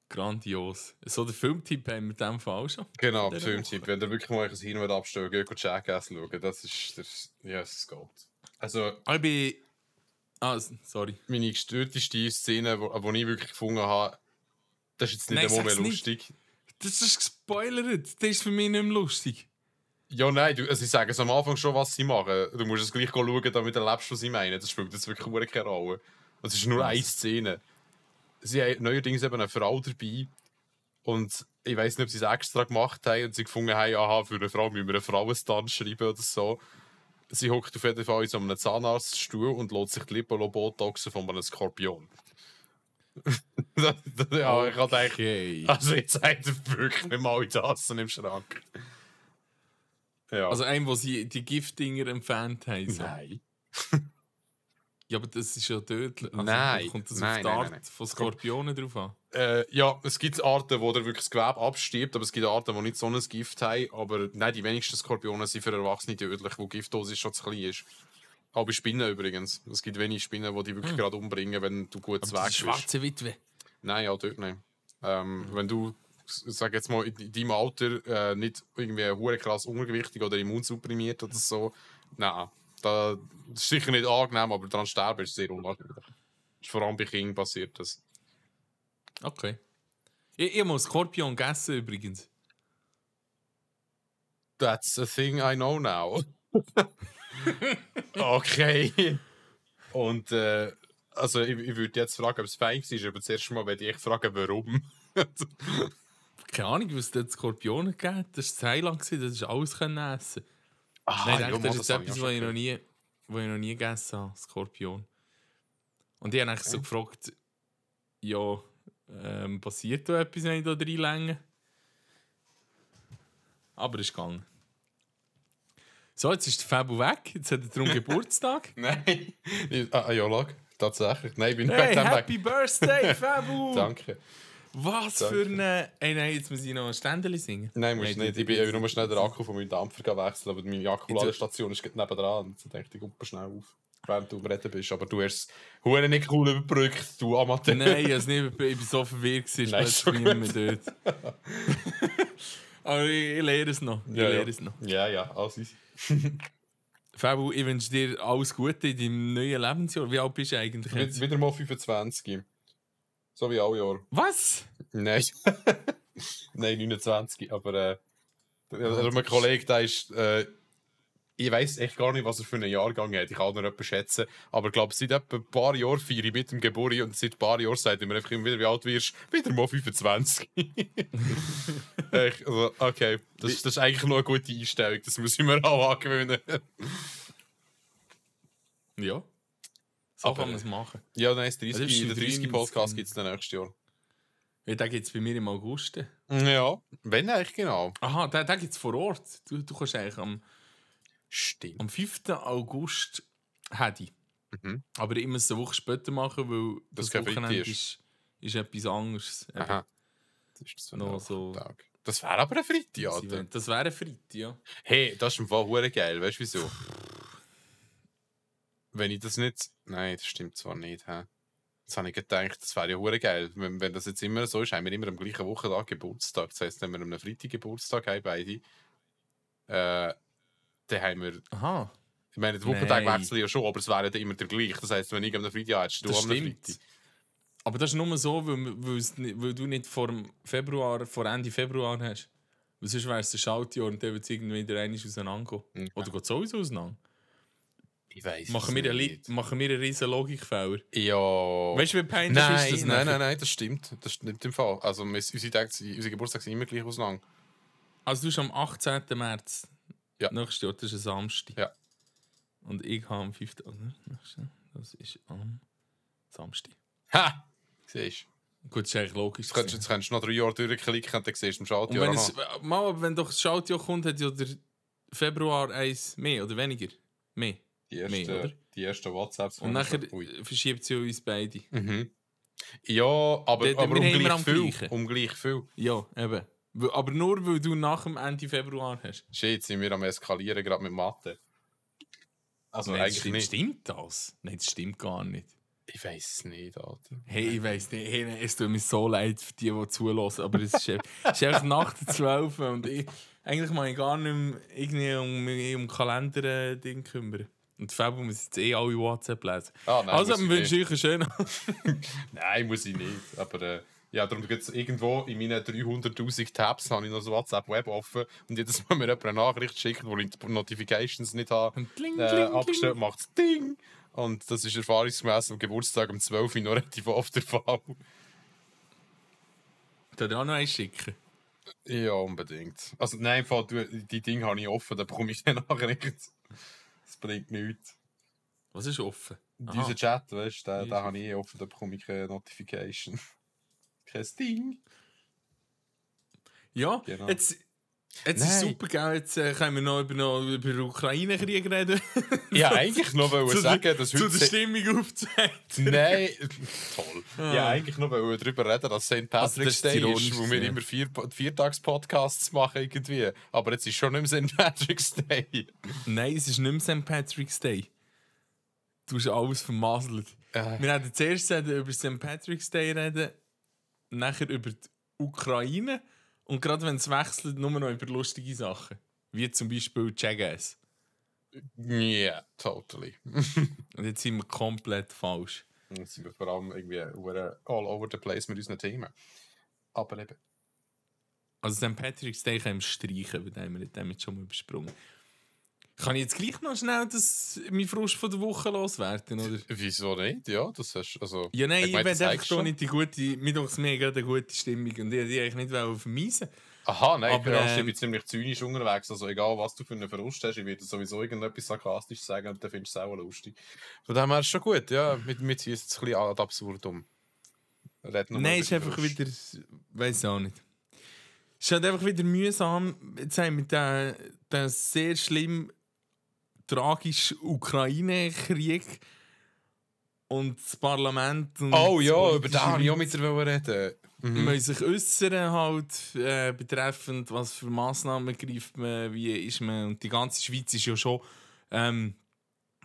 Grandios. So der Filmtipp haben wir in dem Fall schon. Genau, Der Filmtipp. Wenn ihr wirklich mal ein Hin abstellen geht, Jackass schauen. Das ist, das, ja, es geht. Also, Ich bin. Ah, sorry. meine gestörteste Szene, wo, wo ich wirklich gefunden habe, Das ist jetzt nicht Nein, einmal mehr sag's nicht. lustig. Das ist gespoilert. Das ist für mich nicht mehr lustig. Ja, nein, du, also sie sagen es am Anfang schon, was sie machen. Du musst es gleich schauen, damit du erlebst, was sie meinen. Das spielt jetzt wirklich keine Rolle. Es ist nur Was? eine Szene. Sie haben neuerdings eben eine Frau dabei. Und ich weiß nicht, ob sie es extra gemacht haben und sie gefunden haben, aha, für eine Frau müssen wir einen Frauenstand schreiben oder so. Sie hockt auf jeden Fall in so einem Zahnarztstuhl und lässt sich die Lippen botoxen von einem Skorpion. Das- das- ja, ich hatte eigentlich. Okay. Also, jetzt seid ihr wirklich mal Tassen im Schrank. Ja. Also einem, wo sie die Giftdinger entfernt haben. So. nein. Ja, aber das ist ja tödlich. Also, Nein, Kommt das nein, auf die nein, Art nein, nein. von Skorpionen drauf an? Äh, ja, es gibt Arten, wo der wirklich das Gewebe abstirbt, aber es gibt Arten, die nicht so ein Gift haben. Aber nein, die wenigsten Skorpione sind für Erwachsene tödlich, wo die Giftdosis schon zu klein ist. Auch bei Spinnen übrigens. Es gibt wenige Spinnen, die die wirklich gerade umbringen, wenn du gut Aber weg bist. schwarze Witwe. Nein, ja, dort nicht. Ähm, Wenn du, sag jetzt mal, in deinem Alter äh, nicht irgendwie hure krass untergewichtig oder immunsupprimiert oder so, nein, da, das ist sicher nicht angenehm, aber daran sterben ist sehr unwahrscheinlich. Ist vor allem bei Kindern passiert das. Okay. Ich, ich habe mal Skorpion gegessen übrigens. That's a thing I know now. okay. Und äh, also ich, ich würde jetzt fragen, ob es fein war, aber zuerst mal werde ich fragen, warum. Keine Ahnung, was es dort Skorpionen gegeben Das war Thailand, gewesen, das ist alles können essen. Ah, Nein, ich denke, das ist ich etwas, was ich, noch nie, was ich noch nie gegessen habe, Skorpion. Und ich habe eigentlich so gefragt, ja, ähm, passiert da etwas, wenn ich da reinlänge? Aber es ist gegangen. So, jetzt ist der Fabu weg, jetzt hat er darum Geburtstag. Nein. ah, ja, lag. Tatsächlich. Nein, ich bin Hey, dem weg. Happy Birthday, Fabu! Danke. Was Danke. für eine... Ey, nein, jetzt muss ich noch ein Ständchen singen. Nein, musst Nein, nicht. Ich bin ja nur schnell den Akku von meinem Dampfer wechseln, aber meine Akkuladestation ist gerade nebendran. Und so denke ich, guck mal schnell auf, während du am Reden bist. Aber du hast es nicht cool überbrückt, du Amateur. Nein, ich, nicht, ich bin so verwirrt, gewesen, Nein, niemand mehr dort. Aber ich, ich lehre es noch. Ich Ja, ja. lehre es noch. Ja, ja, alles easy. Fabu, ich wünsche dir alles Gute in deinem neuen Lebensjahr. Wie alt bist du eigentlich jetzt? Wieder mal 25. So wie alle Jahre. Was? Nein. Nein, 29. Aber äh, also mein Kollege, der ist. Äh, ich weiß echt gar nicht, was er für einen Jahrgang hat. Ich kann auch noch jemanden schätzen. Aber ich glaube, seit etwa ein paar Jahren feiere ich mit dem Geburt und seit ein paar Jahren sagt er mir einfach immer wieder, wie alt wirst Wieder mal 25. echt, also, okay, das, das ist eigentlich noch eine gute Einstellung. Das muss ich mir auch angewöhnen. Ja. So Aber- kann man es machen. ja, nein, das Also, 30, das ist der der 30 Podcast 93. gibt es dann nächstes Jahr. Ja, den gibt es bei mir im August. Ja, wenn eigentlich genau. Aha, den, den gibt es vor Ort. Du, du kannst eigentlich am, Stimmt. am 5. August hätte. Mhm. Aber muss es eine Woche später machen, weil Das das, Wochenende ist. ist, ist etwas anderes. Aha. Das ist ein Noch so- Tag. Das wäre aber ein Freitag, Das wäre ein Freitag, ja. Hey, das ist im Fall geil, weißt du wieso? Wenn ich das nicht. Nein, das stimmt zwar nicht, hä? Jetzt habe ich gedacht, das wäre ja hure geil. Wenn, wenn das jetzt immer so ist, haben wir immer am gleichen Wochentag Geburtstag. Das heisst, wenn wir am Freitag Geburtstag haben, beide, äh, dann haben wir. Aha. Ich meine, die Wochentage Nein. wechseln ja schon, aber es wäre dann immer der gleiche. Das heisst, wenn ich am Freitag hättest du Das am stimmt. Freitag. Aber das ist nur so, weil, weil, du nicht vor Februar, vor Ende Februar hast. Weil sonst wäre es ein Schaltjahr und dann wird es irgendwie wieder einmal auseinandergehen. Mhm. Oder geht es sowieso auseinander? Ich weiß Machen wir, einen, machen wir einen riesen Logikfehler. Ja. Weißt du, wie peinlich Nein, ist das nein, nein, nein, das stimmt. Das stimmt im Fall. Also, wir- unsere, Tage, unsere Geburtstage sind immer gleich auseinander. Also du hast am 18. März Ja. nächstes Jahr, das ist ein Samstag. Ja. Und ich habe am 5. August, das ist am Samstag. Ha! Siehst du? Gut, das ist eigentlich logisch. Jetzt könntest, jetzt du noch drei Jahre durchklicken und dann siehst du im Und Schaltjahr. wenn, aha. es, mal, wenn doch das Schaltjahr kommt, hat ja der Februar eins mehr oder weniger. Mehr. Die, mehr, ersten, oder? die ersten WhatsApps. Und nachher verschiebt sie uns beide. Mhm. Ja, aber, der- aber um gleich viel. Um gleich viel. Ja, eben. Aber nur, weil du nach dem Ende Februar hast. Shit, sind wir am Eskalieren, gerade mit Mathe. Also Nein, eigentlich stimmt, nicht. stimmt das? Nein, das stimmt gar nicht. Ich weiß es nicht, Alter. Hey, ich weiss nicht, hey, es tut mir so leid für die, die zulassen, aber es ist, einfach- es ist einfach nach der 12 und ich, eigentlich muss ich gar nicht mehr irgendwie um, um Kalender-Ding kümmern. Und Fabio muss jetzt eh alle WhatsApp lesen. Ah, nein, also, muss dann ich wünsche ich euch einen schönen Nein, muss ich nicht. Aber äh, Ja, darum gibt es irgendwo in meinen 300'000 Tabs habe ich noch das WhatsApp-Web offen und jedes Mal mir jemand eine Nachricht schickt, wo ich die Notifications nicht habe Und kling, äh, kling, abgestellt, macht es Ding! Und das ist erfahrungsgemäß am Geburtstag um 12 Uhr noch relativ oft der Fall. Ich auch noch eins schicken? Ja, unbedingt. Also nein, Fall, die Dinge habe ich offen, da bekomme ich dann Nachricht. Bringt nichts. Was ist offen? Dieser Chat, weißt du, den, Ja, den ist habe ich eh offen, da bekomme ich keine Notification. Kein Ding. Ja, Genau. jetzt, jetzt ist Nein. super, gell? Jetzt äh, können wir noch über, noch über den Ukraine-Krieg reden. Ja, eigentlich noch wollen Zu sagen, der- dass Zu heute... der Se- Stimmung aufzeigen. Nein, toll. Ah. Ja, eigentlich noch wollen darüber reden, dass St. Patrick's ist Day ironisch ist, wo wir gewesen, immer vier, Viertags-Podcasts machen irgendwie. Aber jetzt ist schon nicht mehr St. Patrick's Day. Nein, es ist nicht mehr St. Patrick's Day. Du hast alles vermasselt. Äh, Wir hätten zuerst über St. Patrick's Day reden, nachher über die Ukraine und gerade wenn es wechselt, nur noch über lustige Sachen. Wie zum Beispiel Jackass. yeah, totally. Und jetzt sind wir komplett falsch. Jetzt sind wir vor allem irgendwie all over the place mit unseren Themen. Aber eben. Also St. Patrick's Day können wir streichen, weil den haben wir damit schon mal übersprungen. Kann ich jetzt gleich noch schnell das, mein Frust von der Woche loswerden, oder? Wieso nicht? Ja, das hast also. Ja, nein, ich, will das einfach schon nicht die gute, mir doch mega eine gute Stimmung und ich die eigentlich nicht vermeisen. Aha, nein, Aber, ich ähm, bin ziemlich zynisch unterwegs. Also egal, was du für einen Verlust hast, ich werde sowieso irgendetwas sarkastisch sagen und dann findest du es auch lustig. Von dem her ist schon gut, ja. Mit, mit ziehen es ein bisschen ad absurdum. Nein, über ist einfach Verlust. wieder. Weiß auch nicht. Es ist halt einfach wieder mühsam. Jetzt haben wir den, den sehr schlimm tragischen Ukraine-Krieg und das Parlament. Und Oh das ja, über politische wollte ich auch mit dir reden. Mhm. Man sich äußern halt äh, betreffend, was für Massnahmen greift man, wie ist man. Und die ganze Schweiz ist ja schon. Ähm,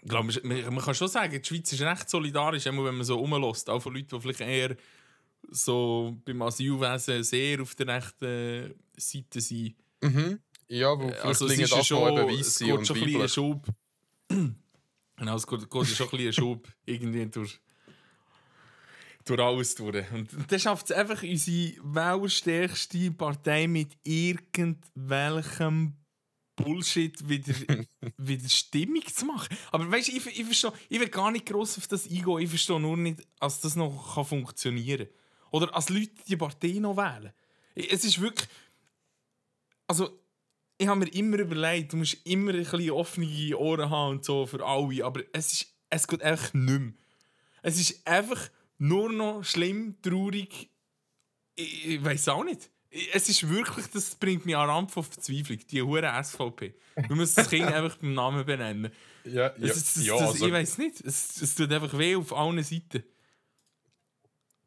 ich glaube, man, man kann schon sagen, die Schweiz ist recht solidarisch, immer wenn man so rumlässt. Auch von Leuten, die vielleicht eher so beim Asylwesen sehr auf der rechten Seite sind. Mhm. Ja, wo Also es Flüchtlinge ist ja das schon, mal eben es weiss sind und schon ein bisschen ein. Schub. Genau, es geht, geht schon ein bisschen ein Schub irgendwie durch, durch alles durch. Und dann schafft es einfach unsere wählerstärkste Partei mit irgendwelchem Bullshit wieder, wieder Stimmung zu machen. Aber weißt du, ich, ich, verstehe, ich will gar nicht gross auf das eingehen. Ich verstehe nur nicht, dass das noch kann funktionieren kann. Oder als Leute die Partei noch wählen. Es ist wirklich. Also, ich habe mir immer überlegt, du musst immer ein bisschen offene Ohren haben und so für alle, aber es, ist, es geht einfach nicht mehr. Es ist einfach nur noch schlimm, traurig. Ich, ich weiß auch nicht. Ich- Es ist wirklich, das bringt mich an Rand von Verzweiflung, die hure SVP. Du musst das Kind einfach beim Namen benennen. Ja, ja, Es, ist- das, ja das, also, ich weiß nicht. Es, es tut einfach weh auf allen Seiten.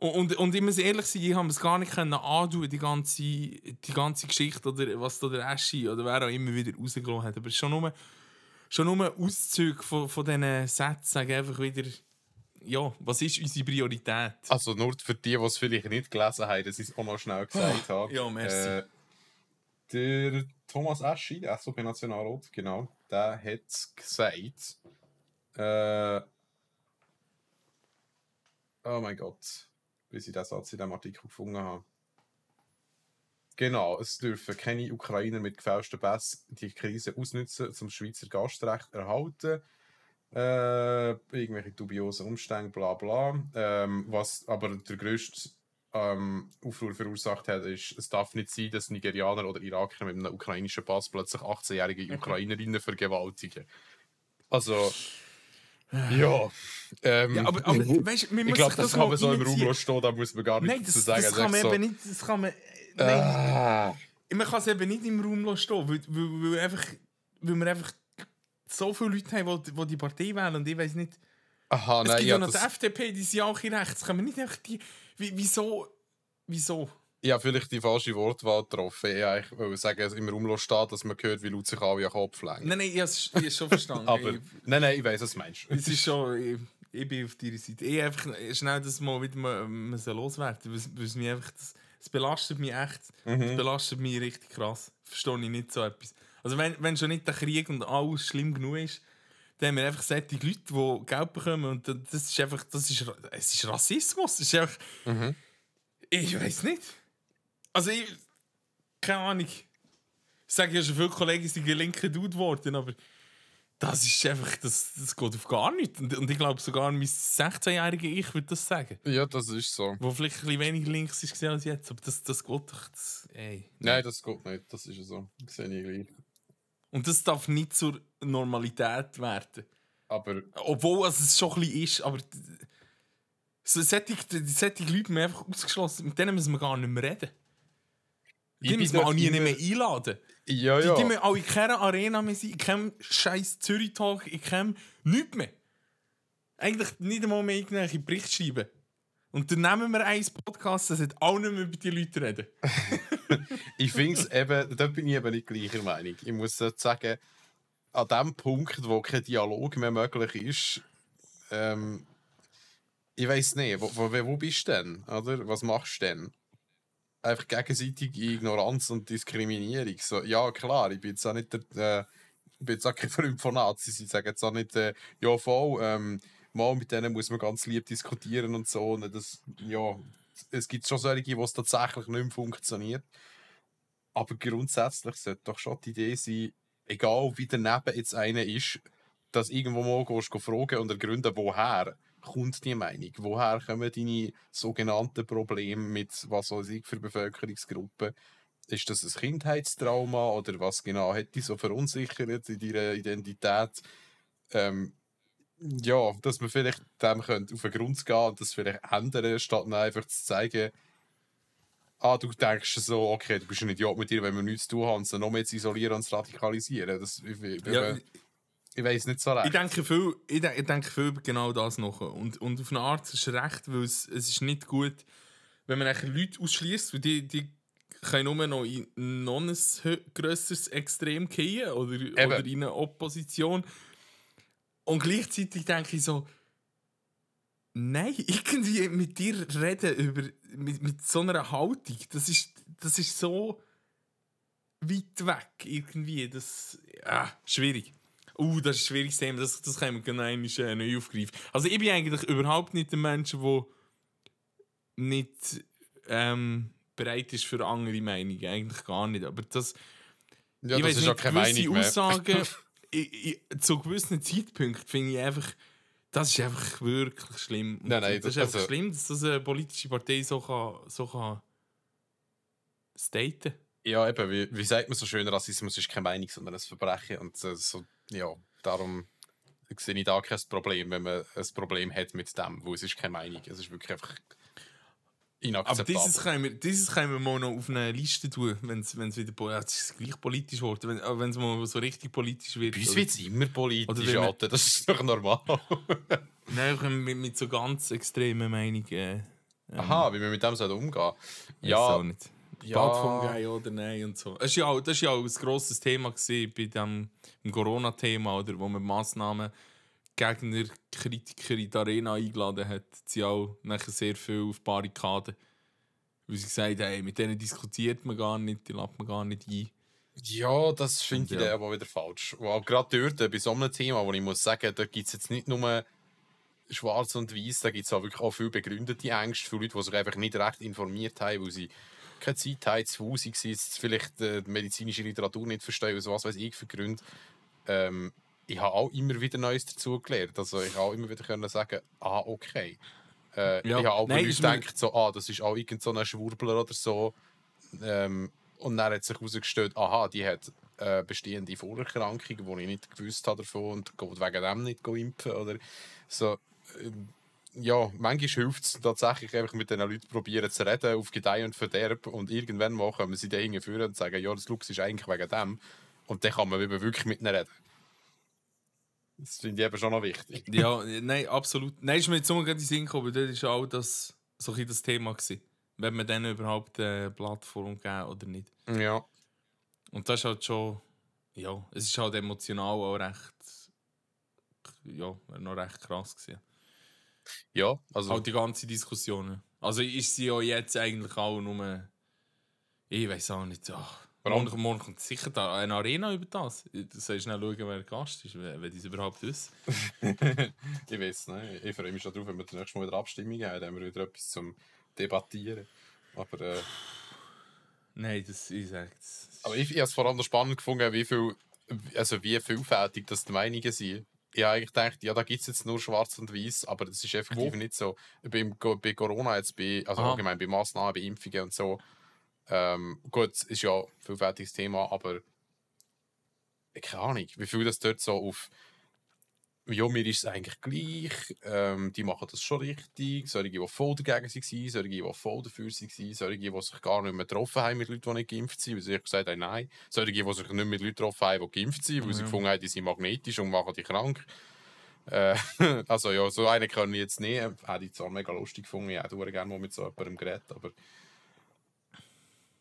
Und, und, ich muss ehrlich sein, ich habe es gar nicht können antun, die ganze, die ganze Geschichte oder was da der Aschi oder wer auch immer wieder rausgelassen hat. Aber es schon nur, schon nur Auszüge von, von diesen Sätzen sagen einfach wieder, ja, was ist unsere Priorität? also nur für die, die es vielleicht nicht gelesen haben, dass ich es auch noch schnell gesagt habe. ja, merci. Äh, der Thomas Aschi, der SVP-Nationalrat, genau, der hat gesagt, äh, oh mein Gott, bis ich den Satz in diesem Artikel gefunden habe. Genau, es dürfen keine Ukrainer mit gefälschten Pässen die Krise ausnutzen, zum Schweizer Gastrecht erhalten. Äh, irgendwelche dubiosen Umstände, bla bla. Ähm, was aber der grösste ähm, Aufruhr verursacht hat, ist, es darf nicht sein, dass Nigerianer oder Iraker mit einem ukrainischen Pass plötzlich 18-jährige Ukrainerinnen vergewaltigen. Also, ja. Ähm, Ja, aber, aber weißt, man ich glaube, das das kann man so im Raum stehen, da muss man gar nichts Nein, das, sagen. das kann ist man so, eben nicht. Das kann man, nein, Ah. man kann es eben nicht im Raum stehen, weil, weil, weil, einfach, weil wir einfach so viele Leute haben, die, die die Partei wählen und ich weiß nicht. Aha, Es nein, gibt ja, noch die das, FDP, die sind ja auch rechts. Kann man nicht einfach die. Wie, wieso? Wieso? Ja, vielleicht die falsche Wortwahl getroffen. Ich wollte sagen, im Raum stehen, dass man hört, wie laut sich alle Kopf lenken. Nein, nein, ich habe es ich schon verstanden. Aber, ich, nein, nein, ich weiß, was du meinst. es ist schon. Ich, ich bin auf deiner Seite. Ich einfach schnell das mal wieder mal, müssen loswerden. weil- es mich einfach. Das, es belastet mich echt. Mhm. Es belastet mich richtig krass. Verstehe ich nicht so etwas. Also, wenn, wenn schon nicht der Krieg und alles schlimm genug ist, dann haben wir einfach solche Leute, die Geld bekommen. Und das ist einfach. Das ist, es ist Rassismus. Es ist einfach. Mhm. Ich weiß nicht. Also ich. Keine Ahnung. Ich sage ja schon viele Kollegen, sind ein linker Dude geworden, aber das ist einfach, das, das geht auf gar nichts. Und, und ich glaube sogar mein 16-jähriger Ich würde das sagen. Ja, das ist so. Wo vielleicht ein bisschen weniger links ist als jetzt, aber das, das geht doch. Das, ey. Nein, das geht nicht. Das ist ja so. Das sehe ich gleich. Und das darf nicht zur Normalität werden. Aber Obwohl also es schon ein bisschen ist, aber so, solche, solche Leute haben einfach ausgeschlossen. Mit denen müssen wir gar nicht mehr reden. Die müssen wir auch nie mehr einladen. ja, ja. die müssen auch in keiner Arena mehr sein, in keinem scheiß Zürich-Talk, in keinem nichts mehr. Eigentlich nicht einmal mehr irgendwelche Berichte schreiben. Und dann nehmen wir einen Podcast, das hat auch nicht mehr über die Leute reden. ich finde es eben, da bin ich eben nicht gleicher Meinung. Ich muss sagen, an dem Punkt, wo kein Dialog mehr möglich ist, ähm, ich weiß nicht, wo, wo, wo bist du denn? Oder? Was machst du denn? Einfach gegenseitige Ignoranz und Diskriminierung. So, ja, klar, ich bin jetzt auch nicht der, äh, ich bin jetzt auch kein Freund von Nazis. Ich sage jetzt auch nicht, äh, ja, voll, ähm, mal mit denen muss man ganz lieb diskutieren und so. Und das, ja, es gibt schon solche, wo es tatsächlich nicht mehr funktioniert. Aber grundsätzlich sollte doch schon die Idee sein, egal wie daneben jetzt einer ist, dass irgendwo mal gehst, fragen und ergründen, woher kommt die Meinung, woher kommen deine sogenannten Probleme mit was weiß ich für Bevölkerungsgruppen. Ist das ein Kindheitstrauma oder was genau hat dich so verunsichert in deiner Identität? Ähm, ja, dass man vielleicht dem könnte auf den Grund gehen und das vielleicht ändern, statt einfach zu zeigen, ah, du denkst so, okay, du bist ein Idiot mit dir, wenn wir nichts zu tun haben, und sie noch mehr zu isolieren und zu radikalisieren. Das, Ja, ich, weiß nicht so recht. Ich denke viel, ich, de ich denke viel über genau das noch. Und, und auf eine Art ist es recht, weil es, es ist nicht gut, wenn man Leute ausschließt, weil die, die können nur noch in noch ein grösseres Extrem gehen oder, oder in eine Opposition. Und gleichzeitig denke ich so, nein, irgendwie mit dir reden über, mit, mit so einer Haltung, das ist, das ist so weit weg irgendwie. Das, ja, schwierig. Uh, das ist ein schwieriges Thema, das, das können wir genau äh, neu aufgreifen. Also ich bin eigentlich überhaupt nicht der Mensch, der nicht ähm, bereit ist für andere Meinungen. Eigentlich gar nicht. Aber das, ja, ich das ist nicht, keine gewisse Meinung mehr. Aussagen ich, ich, zu gewissen Zeitpunkten finde ich einfach, das ist einfach wirklich schlimm. Und Nein, nein, das ist das- einfach also- schlimm, dass das eine politische Partei so kann, so kann staten. Ja, eben, wie, wie sagt man so schön, Rassismus ist keine Meinung, sondern ein Verbrechen. Und äh, so, ja, darum sehe ich da kein Problem, wenn man ein Problem hat mit dem, wo es ist keine Meinung. Es ist wirklich einfach Aber inakzeptabel. dieses können, wir, dieses können wir mal noch auf eine Liste tun, wenn es wieder ja, es ist gleich politisch wird, wenn aber es mal so richtig politisch wird. Bei uns wird es immer politisch, Alter. Das ist doch normal. Nein, wir können mit, mit so ganz extremen Meinungen. Äh, Aha, wie wir mit dem so umgehen. ja. Ja. Ja. Plattform geil oder nein und so. Das war ja auch, das ist ja auch ein grosses Thema bei dem Corona-Thema, oder wo man Massnahmen Gegner, Kritiker in die Arena eingeladen hat, sie auch nachher sehr viel auf Barrikaden. Weil sie gesagt haben, hey, mit denen diskutiert man gar nicht, die lädt man gar nicht ein. Ja, das finde ich ja. aber wieder falsch. Und gerade dort, bei so einem Thema, wo ich muss sagen, da gibt es jetzt nicht nur schwarz und weiß, da gibt es auch wirklich auch viel begründete Ängste für Leute, die sich einfach nicht recht informiert haben, weil sie keine Zeit haben, zu Hause waren, vielleicht äh, die medizinische Literatur nicht verstehen, aus was weiß ich für Gründe. Ähm, ich habe auch immer wieder Neues dazu gelernt. Also ich habe auch immer wieder können sagen, ah, okay. Äh, Ja. Ich habe auch Nein, Leute gedacht, so, ah, das ist auch irgend so ein Schwurbler oder so. Ähm, und dann hat sich herausgestellt, aha, die hat äh, bestehende Vorerkrankungen, die ich nicht gewusst habe davon und geht wegen dem nicht impfen. Oder so. Ja, manchmal hilft es tatsächlich einfach mit diesen Leuten probieren zu reden, auf Gedeih und Verderb. Und irgendwann mal kommen sie da hinführen und sagen, ja, das Lux ist eigentlich wegen dem. Und dann kann man eben wirklich mit ihnen reden. Das finde ich eben schon noch wichtig. Ja, nein, absolut. Nein, ist mir jetzt nur gerade in den Sinn gekommen, aber das war auch das, so ein das Thema. Gewesen. Wenn man denen überhaupt eine Plattform geben oder nicht. Ja. Und das ist halt schon, ja, es ist halt emotional auch recht, ja, noch recht krass gewesen. Ja, also. Halt die ganze Diskussion. Also ist sie ja jetzt eigentlich auch nur, ich weiß auch nicht, ach, morgen, morgen kommt sicher da eine Arena über das. Du sollst schnell schauen, wer Gast ist, wenn die es überhaupt wissen. ich weiß nicht. Ich freue mich schon drauf, wenn wir das nächste Mal wieder Abstimmung haben, dann haben wir wieder etwas zum Debattieren. Aber, äh, Nein, das ist- aber ich, ich habe es vor allem spannend gefunden, wie viel, also wie vielfältig das die Meinungen sind. Ich habe eigentlich gedacht, ja, da gibt es jetzt nur schwarz und weiß, aber das ist effektiv Wo? nicht so. Beim, bei Corona jetzt, bei, also Aha. allgemein bei Massnahmen, bei Impfungen und so. Ähm, gut, es ist ja ein vielfältiges Thema, aber keine Ahnung, wie viel das dort so auf ja, mir ist es eigentlich gleich, ähm, die machen das schon richtig, solche, die voll dagegen waren, solche, die voll dafür waren, solche, die sich gar nicht mehr getroffen haben mit Leuten, die nicht geimpft sind, weil sie gesagt haben, nein, solche, die sich nicht mehr mit Leuten getroffen haben, die geimpft sind, weil sie Ja. gefunden haben, die sind magnetisch und machen die krank. Äh, also ja, so einen kann ich jetzt nehmen, hätte ich zwar mega lustig gefunden, ich hätte auch gerne mal mit so jemandem geredet, aber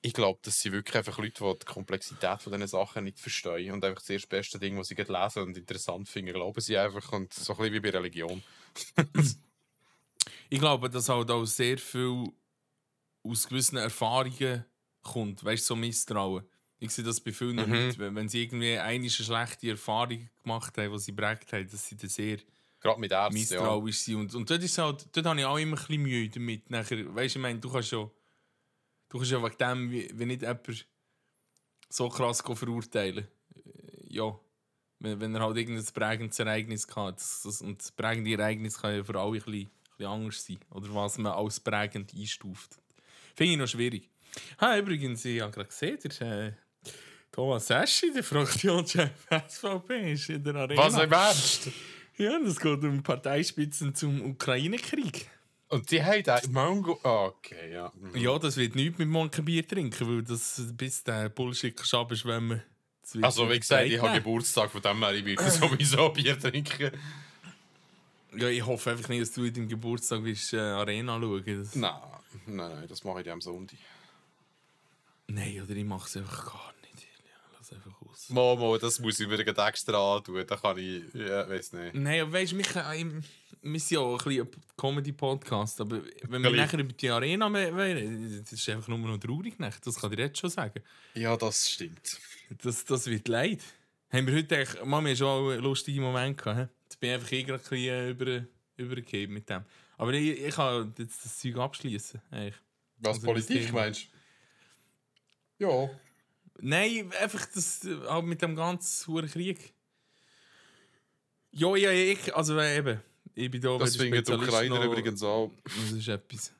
ich glaube, das sind wirklich einfach Leute, die die Komplexität von diesen Sachen nicht verstehen und einfach das erste beste Ding, was sie gerade lesen und interessant finden, glauben sie einfach und so ein bisschen wie bei Religion. Ich glaube, dass halt auch sehr viel aus gewissen Erfahrungen kommt. Weißt du, so Misstrauen. Ich sehe das bei vielen Mhm. Leuten, wenn, sie irgendwie eine schlechte Erfahrung gemacht haben, die sie prägt haben, dass sie dann sehr Gerade mit Ärzten, ja. misstrauisch sind. Und, und dort, ist halt, dort habe ich auch immer ein bisschen Mühe damit. Nachher, weißt du, ich meine, du kannst ja, du kannst ja wegen dem, wie- wenn nicht jemand so krass verurteilen Ja. Wenn, wenn er halt irgendein prägendes Ereignis hat. Das, das, und das prägende Ereignis kann ja für alle ein bisschen, ein bisschen anders sein. Oder was man als prägend einstuft. Finde ich noch schwierig. Ha, übrigens, ich habe gerade gesehen, der äh, Thomas Eschi, der Fraktionschef SVP, ist in der Arena. Was im Ernst? Ja, das geht um Parteispitzen zum Ukraine-Krieg. Und die haben da Mango. Ah, okay, ja. Mhm. Ja, das wird nichts mit Monkenbier trinken, weil das bis der Bullshit kann abschwemmen. Das wird Also, wie gesagt, ich habe. Geburtstag, von dem her ich werde sowieso Bier trinken. Ja, ich hoffe einfach nicht, dass du in deinem Geburtstag willst, äh, Arena schauen das Nein, nein, nein, das mache ich am Sonntag. Nein, oder ich mache es einfach gar nicht. Ja, lass einfach aus. Momo, das muss ich mir extra antun. Da kann ich. Ja, weiß nicht. Nein, aber weißt du, wir sind ja auch ein bisschen ein Comedy-Podcast, aber wenn wir nachher über die Arena wären, das ist einfach nur noch traurig. nicht? Das kann ich jetzt schon sagen. Ja, das stimmt. Das, das wird leid. Haben wir heute wir haben schon einen lustigen Moment gehabt. Jetzt bin ich einfach eh gerade ein bisschen äh, über, übergegeben mit dem. Aber ich, ich kann jetzt das Zeug abschließen. Was Also, Politik meinst du? Ja. Nein, einfach das, äh, halt mit dem ganzen hohen Krieg. Ja, ja, ich, also äh, eben, ich bin da Das finden die Ukrainer übrigens auch. Das ist etwas.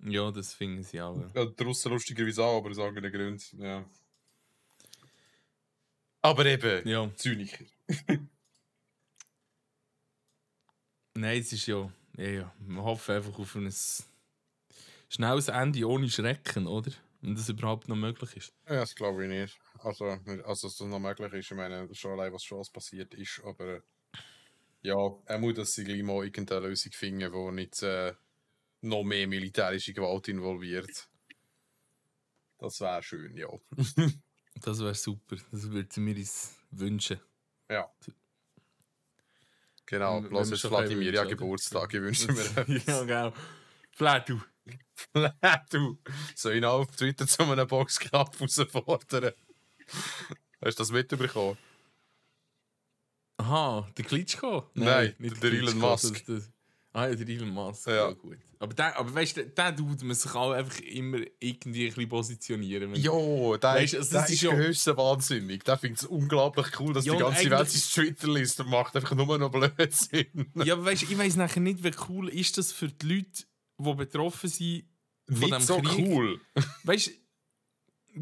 Ja, das finden sie auch. ja. Ja, die Russen lustigerweise auch, aber aus anderen Gründen. Ja. Aber eben, Ja, Zyniker. nein, es ist ja, ja, ja. Wir hoffen einfach auf ein schnelles Ende ohne Schrecken, oder? Und das überhaupt noch möglich ist. Ja, das glaube ich nicht. Also, also dass das noch möglich ist. Ich meine, schon allein, was schon alles passiert ist. Aber ja, er muss, dass sie gleich mal irgendeine Lösung finden, die nicht äh, noch mehr militärische Gewalt involviert. Das wäre schön, ja. Das wäre super. Das würden wir uns wünschen. Ja. Genau, Wenn- bloß wenn schon Vladimir ja? Geburtstag. Ich wünsche mir ja, genau. Flat, du. soll ihn auf Twitter zu einem Boxkampf herausfordern? Hast du das mitbekommen? Aha, der Klitschko? Nein, nicht der Elon Klitschko, Musk. das- das- Ah ja, der Elon Musk. Ja. Ja, gut. Aber, der, aber weißt du, der Dude muss sich auch einfach immer irgendwie ein bisschen positionieren. Jo, der, Weißt also das der ist ist ja- höchst wahnsinnig. Der findet es unglaublich cool, dass Ja, die ganze Welt eigentlich- sein Twitter liest und macht einfach nur noch Blödsinn. Ja, aber weißt, du, ich weiß nachher nicht, wie cool ist das für die Leute, die betroffen sind von Nicht dem so Krieg. cool. Weißt du,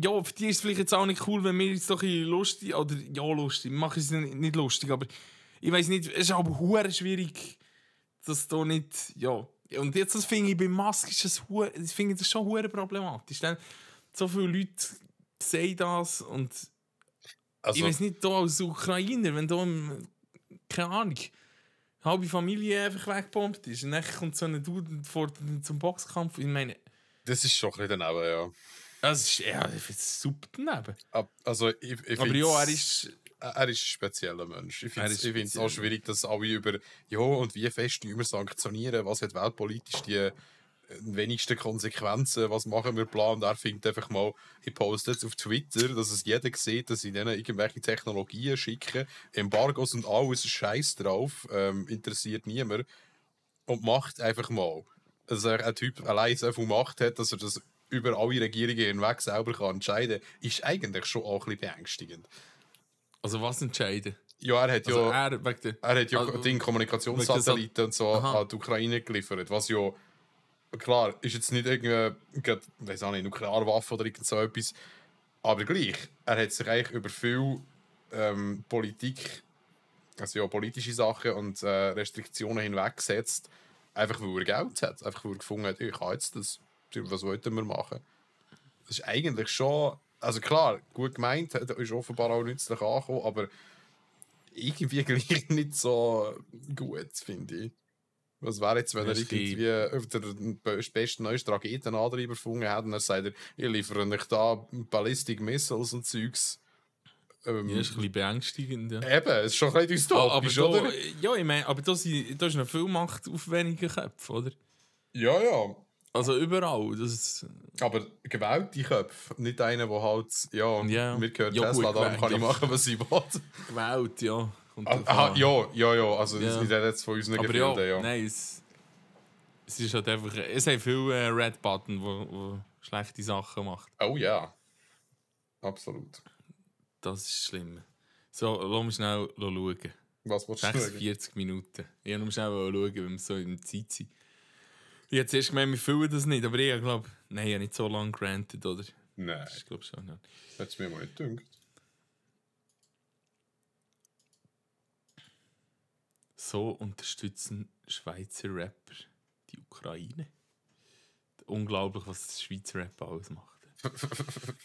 ja, für die ist es vielleicht jetzt auch nicht cool, wenn wir jetzt doch ein lustig, oder ja, lustig, wir machen es nicht lustig, aber ich weiß nicht, es ist aber hure schwierig, dass da nicht, ja. Und jetzt, das finde ich bei Musk ist das, ich finde das schon hure problematisch. Denn so viele Leute sehen das und ich Also, weiß nicht, da als Ukrainer, wenn da, keine Ahnung, halbe Familie einfach weggebombt ist und dann kommt so ein Dude vor zum Boxkampf, ich meine, das ist schon ein bisschen daneben, ja. das ist, ja, ich finde es super daneben. Ab- Also, ich, ich Aber ja, er ist. Er ist ein spezieller Mensch. Ich finde es auch schwierig, dass alle über ja und wie fest wir sanktionieren, was hat weltpolitisch die wenigsten Konsequenzen, was machen wir Plan. Er findet einfach mal, ich poste jetzt auf Twitter, dass es jeder sieht, dass ich denen irgendwelche Technologien schicke, Embargos und alles Scheiß drauf, ähm, interessiert niemand und macht einfach mal. Dass er ein Typ allein so viel Macht hat, dass er das über alle Regierungen hinweg selber kann entscheiden kann, ist eigentlich schon auch ein bisschen beängstigend. Also was entscheiden? Ja, er hat Also ja, er, er hat ja also- den Kommunikationssatelliten und so Aha. an die Ukraine geliefert, was ja klar ist jetzt nicht irgendwie, grad, weiß auch nicht, Nuklearwaffe oder irgend so etwas, aber gleich, er hat sich eigentlich über viel ähm, Politik, also ja, politische Sachen und äh, Restriktionen hinweggesetzt, einfach weil er Geld hat, einfach weil er gefunden hat, ich kann jetzt das, was wollten wir machen? Das ist eigentlich schon, also klar, gut gemeint, ist offenbar auch nützlich angekommen, aber irgendwie gleich nicht so gut, finde ich. Was wäre jetzt, wenn Ja, er irgendwie auf den be- besten neuesten Raketenantreiber gefunden hat und er sagt, er, ich liefere euch da Ballistic Missiles und Zeugs. Ähm, ja, ist ein bisschen beängstigend. Ja. Eben, es ist schon ein bisschen Ah, aber dystopisch, da, oder? ja, ich meine, aber da, da ist noch viel Macht auf wenigen Köpfen, oder? Ja, ja. Also überall. Das, Aber gewählte Köpfe, nicht einer, der halt, ja, Ja. mir gehört Ja, Tesla, gut, darum kann ich ja. machen, was ich will. gewählt, ja. Ah, ja, ja, ja, also Ja. ich rede jetzt von unseren Aber Gefilden, ja, ja. nein, es, es ist halt einfach. Es haben viele äh, Red Button, wo, wo schlechte Sachen macht. Oh ja. Absolut. Das ist schlimm. So, lass mich schnell schauen. Was willst du sagen? 46 Minuten. Ich nur schnell schauen, wenn wir so in der Zeit sind. Ich habe zuerst gemeint, wir füllen das nicht, aber ich glaube, nein, ich habe nicht so lange granted, oder? Nein, Ich glaube schon. Das hat es mir mal nicht gedacht. So unterstützen Schweizer Rapper die Ukraine. Unglaublich, was das Schweizer Rap alles macht.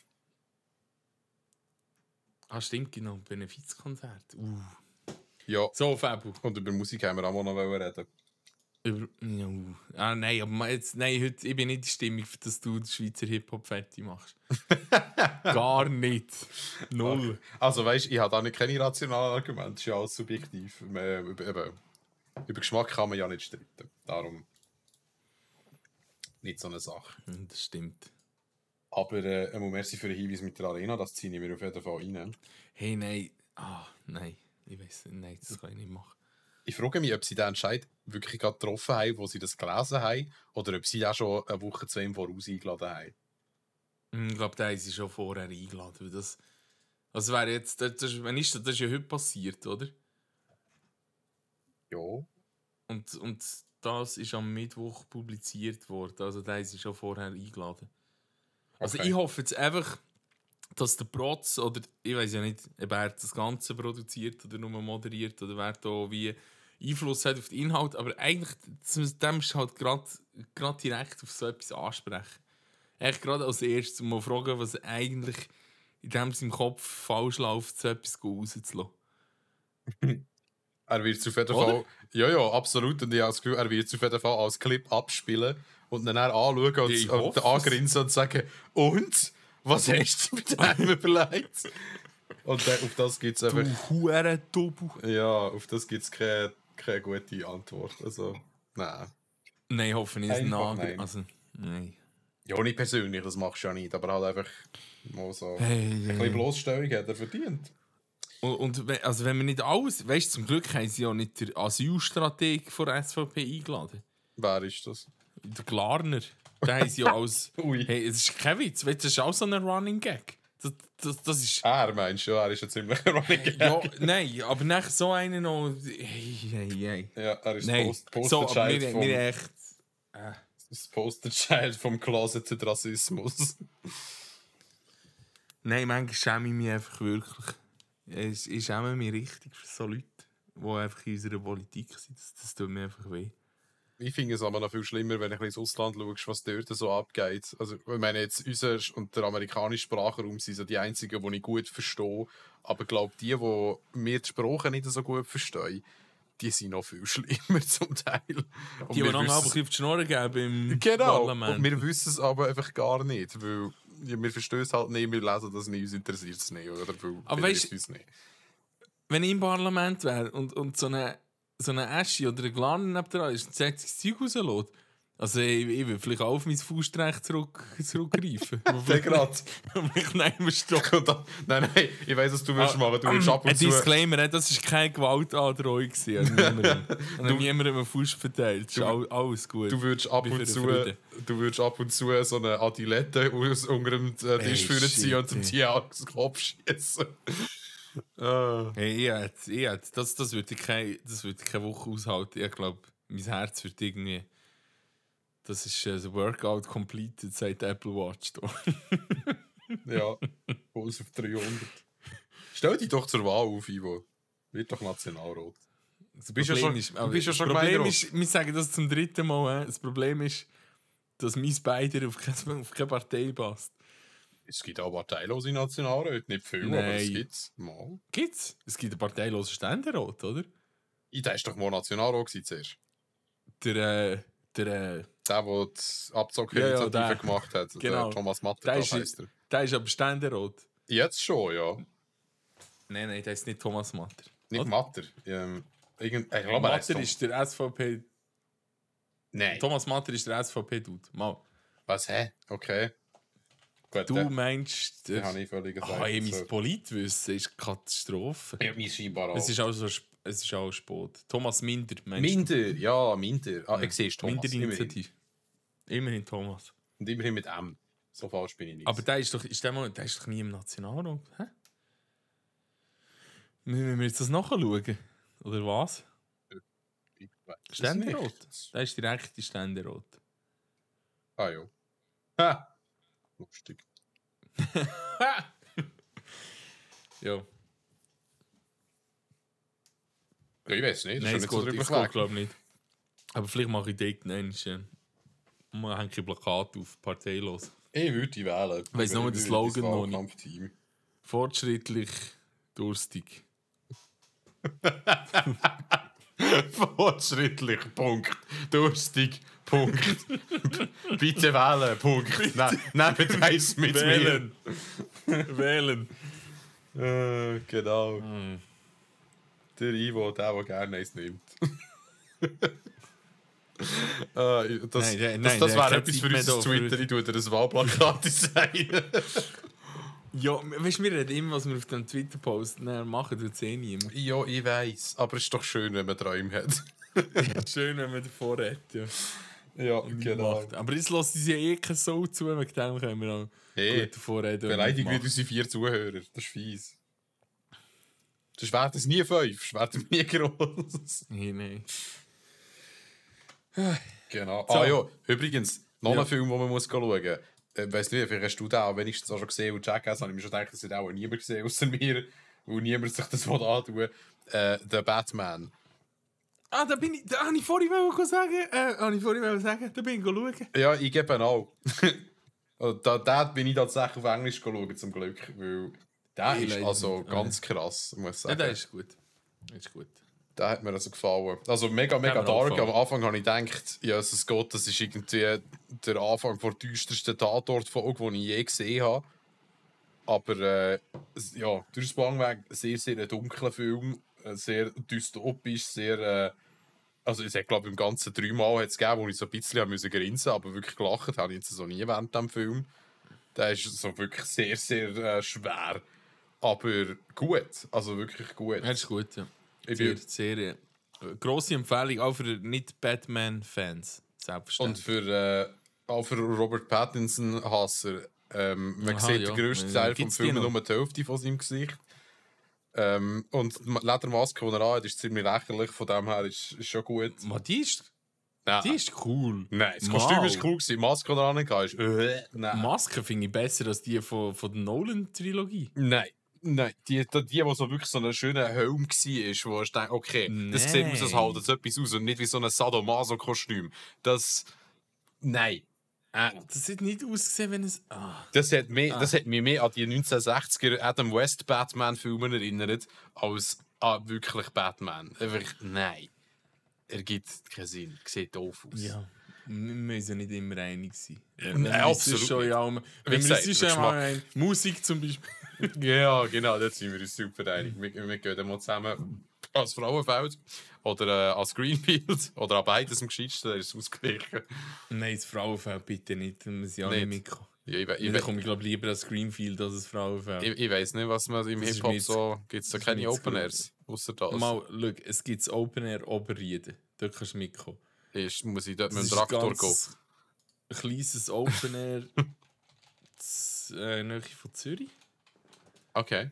ah, stimmt, genau. Benefizkonzert. Uh. Ja, So, Fabu. und über Musik haben wir auch noch reden. Über, ja, uh. ah, nein, aber jetzt, nein, heute, ich bin nicht der Stimmung, dass du den Schweizer Hip-Hop fertig machst. Gar nicht. Null. Also weißt du, ich habe da nicht keine rationalen Argumente, das ist ja alles subjektiv. Man, über, über Geschmack kann man ja nicht streiten. Darum nicht so eine Sache. Hm, Das stimmt. Aber äh, einmal merci für den Hinweis mit der Arena, das ziehe ich mir auf jeden Fall rein. Hey, nein. Ah, nein. Ich weiß nicht, nein, das kann ich nicht machen. Ich frage mich, ob sie den Entscheid wirklich gerade getroffen haben, wo sie das gelesen haben, oder ob sie auch schon eine Woche, zwei im Voraus eingeladen haben. Hm, Ich glaube, da haben sie schon vorher eingeladen. weil Das, also wäre jetzt, das, das, wann ist das, das ist ja heute passiert, oder? Ja. Und, und das ist am Mittwoch publiziert worden. Also da haben sie schon vorher eingeladen. Also Okay. ich hoffe jetzt einfach, dass der Protz, oder ich weiß ja nicht, ob er das Ganze produziert oder nur moderiert oder wer da wie Einfluss hat auf den Inhalt, aber eigentlich dem ist halt gerade direkt auf so etwas ansprechen. Echt gerade als erstes mal fragen, was eigentlich in dem seinem Kopf falsch läuft, so etwas rauszulassen. Er wird es auf jeden Oder? Fall. Ja, ja, absolut. Und ich habe das Gefühl, er wird es auf jeden Fall als Clip abspielen und dann anschauen und, und es. angrinsen und sagen: Und? Was hast du mit dem überlegt? Und dann, auf das gibt es Du einfach. hure Dobu. Ja, auf das gibt es keine, keine gute Antwort. Also, nein. Nein, ich hoffe nicht. Einfach Nager. nein. Also, nein. Ja, nicht persönlich, das machst du ja nicht, aber halt einfach mal so. Hey, Ein bisschen. Bloßstellung hat er verdient. Und, und also wenn wir nicht alles, weißt du, zum Glück haben sie ja nicht den Asylstrateg von der SVP eingeladen. Wer ist das? Der Glarner. Der sie ja als. Ui. hey, es ist kein Witz, weißt du, das ist auch so ein Running Gag. Das, das, das ist. Er meinst du, er ist ja ziemlich Running Gag. Ja, nein, aber nach so einen noch. Hey, hey, hey. Ja, er ist Nein, Post so, Posterchild wir, vom, wir echt. das Posterchild vom Closeted Rassismus. Nein, manchmal schäme ich mich einfach wirklich. Ich, ich schäme mich richtig für so Leute, die einfach in unserer Politik sind. Das, das tut mir einfach weh. Ich finde es aber noch viel schlimmer, wenn du ins Ausland schaust, was dort so abgeht. Also, ich meine, jetzt unser und der amerikanische Sprachraum sind so die einzigen, die ich gut verstehe. Aber ich glaube, die, die mir die Sprache nicht so gut verstehen, die sind noch viel schlimmer zum Teil. Und Die, die dann es- auf die Schnur geben im Genau, Parlament. und wir wissen es aber einfach gar nicht, weil ja, wir verstehen es halt nicht, wir lesen das nicht, uns interessiert es nicht, oder? Weil Aber es nicht. wenn ich im Parlament wäre und, und so eine, so eine Asche oder ein Glan neben dran ist und sagt, das Zeug rauslässt, Also ich, ich würde vielleicht auch auf mein Faustrecht zurück, zurückgreifen. Der gerade. ich nehme Stock. nein, nein, ich weiß, was du willst Ah, machen. Du willst ab Ein und zu. Disclaimer, das war keine Gewaltandrohung. an niemandem. Einen Fuß verteilt. Ist all, alles gut. Du würdest ab und zu, den du würdest ab und zu so eine Adilette aus unter dem äh, Tisch Ey, führen ziehen und dem ey. Tier aufs Kopf schießen. Ah. Hey, ich ich hätte, das, das würde ich keine, das würde ich keine Woche aushalten. Ich glaube, mein Herz wird irgendwie. Das ist äh, the Workout completed, sagt Apple Watch. Ja, Puls auf 300. Stell dich doch zur Wahl auf, Ivo. Wird doch Nationalrat. Das bist ja schon- ist, du bist ja schon Problem ist, wir sagen das zum dritten Mal, äh, das Problem ist, dass mein Beider auf keine, auf keine Partei passt. Es gibt auch parteilose Nationalräte, nicht viel, aber es Nein. gibt's. Mal. Gibt's? Es gibt einen parteilosen Ständerat, oder? Ich der war doch mal Nationalrat zuerst. Der, äh, der, äh, Der, der die Abzockinitiative Ja, ja, der. gemacht hat. Genau. Der Thomas Der Matter, ist- heisst er. der ist aber Ständerat. Jetzt schon, ja. Nein, nein, der ist nicht Thomas Matter. Nicht Oder? Matter. Ähm, irgend, ich glaube, er Matter ist der SVP. Nein. Thomas Matter ist der SVP-Dude. Mal. Was, hä? Okay. Gut, Du meinst. Der, habe ich völlig gesagt. ah, mein. Politwissen ist Katastrophe. Ja, mein scheinbar auch. Es ist also es ist auch Sport. Thomas Minder, meinst Minder, ja, Minder. Ah, ich sehe es, du? Thomas. Immerhin. Minderinitiative. Immerhin Thomas. Und immerhin mit M. So falsch bin ich nicht. Aber der ist doch, ist der, mal, der ist doch nie im Nationalrat. Hä? Müssen wir jetzt das nachschauen? Oder was? Ständerat? nicht. Der ist direkt die Ständerat. Ah, ja. Ha! Lustig. ja. Ja, ich weiß nicht. Das Nein, ist es schon nicht so glaube. Aber vielleicht mache ich dort nein, äh, man hängt ein Plakat auf, parteilos. Ich würde die wählen. Ich weiss Ich nur den Slogan noch nicht. Fortschrittlich, durstig. Fortschrittlich, Punkt. Durstig, Punkt. Bitte wählen, Punkt. Ne- Nehmt eins mit Wählen. Wählen. mir. Äh, genau. Hm. Der Ivo, der, der gerne eins nimmt. Äh, das Nein, der- das, nein, das der wäre hat etwas für unser da, Twitter. Ich tue dir ein Wahlplakat designen. Ja, weißt du, wir reden immer, was wir auf dem Twitter posten, dann machen tut es eh niemand. ja, ich weiß. Aber es ist doch schön, wenn man Träume hat. Schön, wenn man davor redet. Ja. Ja, Macht. Aber jetzt lassen sie ja eh keine Sau zu, wegen dem können wir auch Hey, gut davor reden. Beleidigung mit unseren vier Zuhörern. Das ist fies. Das wäre es nie fünf, das wäre nie groß. Nee, nein. Genau. So. Ah ja, übrigens, noch Ja. ein Film, den man muss schauen muss. Ich weiß nicht, vielleicht hast du den auch wenigstens auch schon gesehen und Jackass habe ich mir schon gedacht, das hat auch niemand gesehen außer mir, weil niemand sich das will antun äh, The Batman. Ah, da bin ich, da habe ich vorhin wollen sagen, äh, habe ich vorhin wollen sagen, da bin ich schauen. Ja, ich gebe auch. Und da, da bin ich tatsächlich auf Englisch schauen, zum Glück, weil der ist also ganz krass, muss ich Ja, sagen. der ist gut. Der ist gut. Der hat mir also gefallen. Also mega, mega dark. Am. Anfang habe ich gedacht, ja, es Gott, das ist irgendwie der Anfang der düstersten Tatortfolge, die ich je gesehen habe. Aber äh, ja, durch das Bangweg sehr, sehr ein dunkler Film. Äh, Sehr dystopisch, sehr. Äh, also, es hat, glaube ich, im Ganzen dreimal hat's gegeben, wo ich so ein bisschen müssen grinsen aber wirklich gelacht habe ich jetzt so nie während dem Film. Der ist so wirklich sehr, sehr äh, schwer. Aber gut. Also wirklich gut. Er ist gut, ja. Ich Sehr, bin- sehr äh, grosse Empfehlung, auch für Nicht-Batman-Fans. Und Selbstverständlich. für, äh, auch für Robert Pattinson-Hasser. Ähm, man Aha, sieht ja. den grössten Teil vom gibt's die Film nur die Hälfte von seinem Gesicht. Ähm, und die Ledermaske, die er anhat, ist ziemlich lächerlich. Von dem her ist, ist schon gut. Man, die, ist, Nein, die ist cool. nein das Mal. Kostüm ist cool. gewesen. Die Maske, die er anhat, ist. Äh, Die nein. Maske finde ich besser als die von, von der Nolan-Trilogie. nein. Nein, die, die, die, die so wirklich so ein schöner Helm war, wo ich denke, okay, das sieht aus, als Nein. jetzt etwas aus und nicht wie so ein Sadomaso-Kostüm. Das. Nein. Äh, Das sieht nicht ausgesehen, wenn es. Ah. Das hat, mehr, Ah. das hat mich mehr an die 1960er Adam West Batman-Filme erinnert, als an wirklich Batman. Einfach, nein. Er gibt keinen Sinn. Sieht doof aus. Ja. Wir müssen nicht immer einig sein. Nein, absolut Schon, nicht. ja, um- Wie wenn wir gesagt, uns schon mal Geschmack. ein, Musik zum Beispiel. Ja, genau, da sind wir uns super einig. Wir, wir gehen dann mal zusammen als Frauenfeld oder äh, als Greenfield oder an beides am gescheitsten, ist es ausgewichen. Nein, das Frauenfeld bitte nicht, dann muss ich auch Nicht. mitkommen. Ja, ich, ich, komme, glaube lieber als Greenfield als das Frauenfeld. ich, ich weiß nicht, was man im Hip-Hop so. Gibt es da keine Open. Airs? Außer das. Mal, schau, es gibt das Open Air Oberrieden. Dort kannst du mitkommen. Ist, muss ich dort mit Das dem ist ein Traktor gehen. ganz kleines Open Air z- äh, Nähe von Zürich. Okay.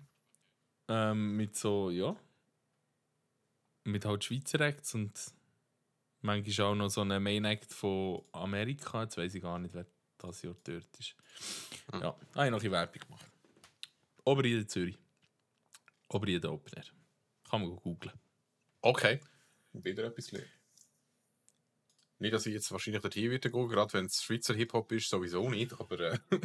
Ähm, mit so, ja. Mit halt Schweizer Acts und manchmal auch noch so einen Main Act von Amerika. Jetzt weiß ich gar nicht, wer das Jahr dort ist. Hm. Ja, habe ich noch ein Werbung gemacht. Oberrieden Zürich. Oberrieden Open Air. Kann man googlen. Okay. Wieder etwas lernen. Nicht, dass ich jetzt wahrscheinlich dorthin würde gehen, gerade wenn es Schweizer Hip-Hop ist, sowieso nicht, aber äh,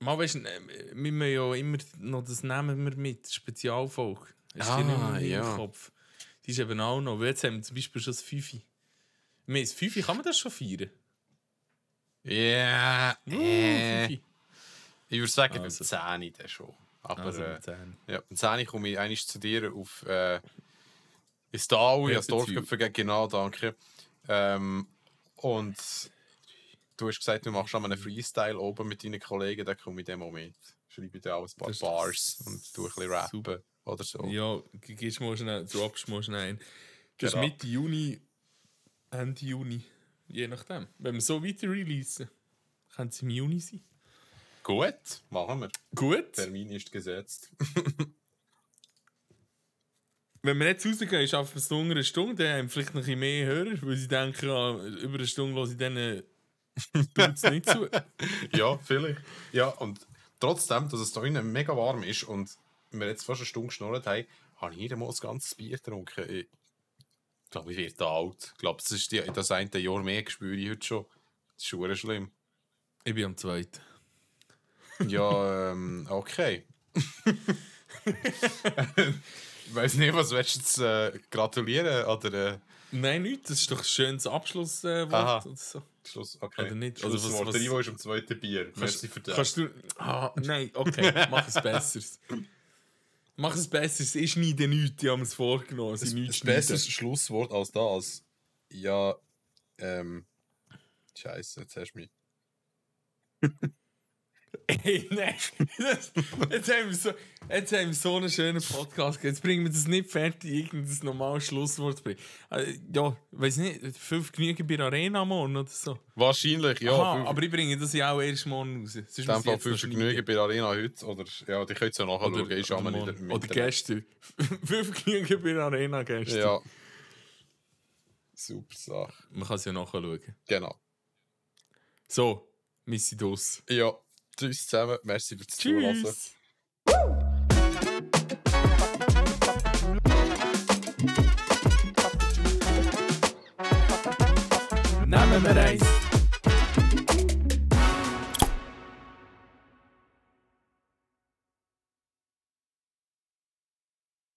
Mal weißt du, äh, wir müssen ja immer noch das nehmen wir mit, Spezialfolge. Die Ah, nicht mehr ja. im Kopf? Die ist eben auch noch. Jetzt haben wir zum Beispiel schon das Fünfi. Wir das Fünfi, kann man das schon feiern? ja, Uh, äh, ich würde sagen, Also. beim 10 dann schon. Aber Also, äh, mit ja, beim 10 komme ich eigentlich zu dir auf äh, ins Tal, ich habe das Dorf vergessen, genau, danke. Ähm, und du hast gesagt, du machst schon mal einen Freestyle oben mit deinen Kollegen, dann komme ich in dem Moment. Schreibe dir auch ein paar Das ist Bars und tu ein bisschen rappen super. Oder so. Ja, gehst mal schnell, droppst mal schnell ein. Das Genau. ist Mitte Juni, Ende Juni. Je nachdem. Wenn wir so weiter releasen, kann es im Juni sein. Gut, machen wir. Gut. Termin ist gesetzt. Wenn wir jetzt rausgehen, schaffen wir es unter eine Stunde, dann haben wir vielleicht noch ein bisschen mehr Hörer, weil sie denken, ah, über eine Stunde höre ich denen tut's nicht zu. ja, vielleicht. Ja, und trotzdem, dass es da innen mega warm ist und wir jetzt fast eine Stunde geschnurrt haben, habe ich jedes Mal ein ganzes Bier getrunken. Ich glaube, ich werde alt. Ich glaube, das ist die, das eine Jahr mehr spüre ich heute schon. Das ist schon schlimm. Ich bin am zweiten. Ja, ähm, okay. ich weiß nicht, was willst du jetzt äh, gratulieren oder äh, Nein, nicht. Das ist doch ein schönes Abschlusswort. Aha. oder so. Schluss? Okay. Oder nicht? Also was- was- Ivo ist am zweiten Bier. Merci für das. Kannst du. Ah, nein, okay, mach es Besseres. Mach es Besseres. Ich schneide nichts, die haben es vorgenommen. Sie ein nichts besseres Schlusswort als das. Ja, ähm. Scheiße, jetzt hast du mich. Ey, nein. Das, jetzt, haben wir so, jetzt haben wir so einen schönen Podcast. Jetzt bringen wir das nicht fertig, irgendein normales Schlusswort zu bringen. Äh, ja, weiß nicht, fünf Genügen bei der Arena morgen oder so. Wahrscheinlich, ja. Aha, aber ich bringe das ja auch erst morgen raus. Sonst in dem Fall fünf. Genügen bei der Arena heute. Oder, ja, die könnt ihr ja nachschauen. Oder, ist oder, im oder Internet. gestern. fünf Genügen bei der Arena gestern. Ja. Super Sache. Man kann es ja nachschauen. Genau. So, wir sind aus. Ja, tschüss zusammen. Merci fürs Zuhören. Nehmen wir eins.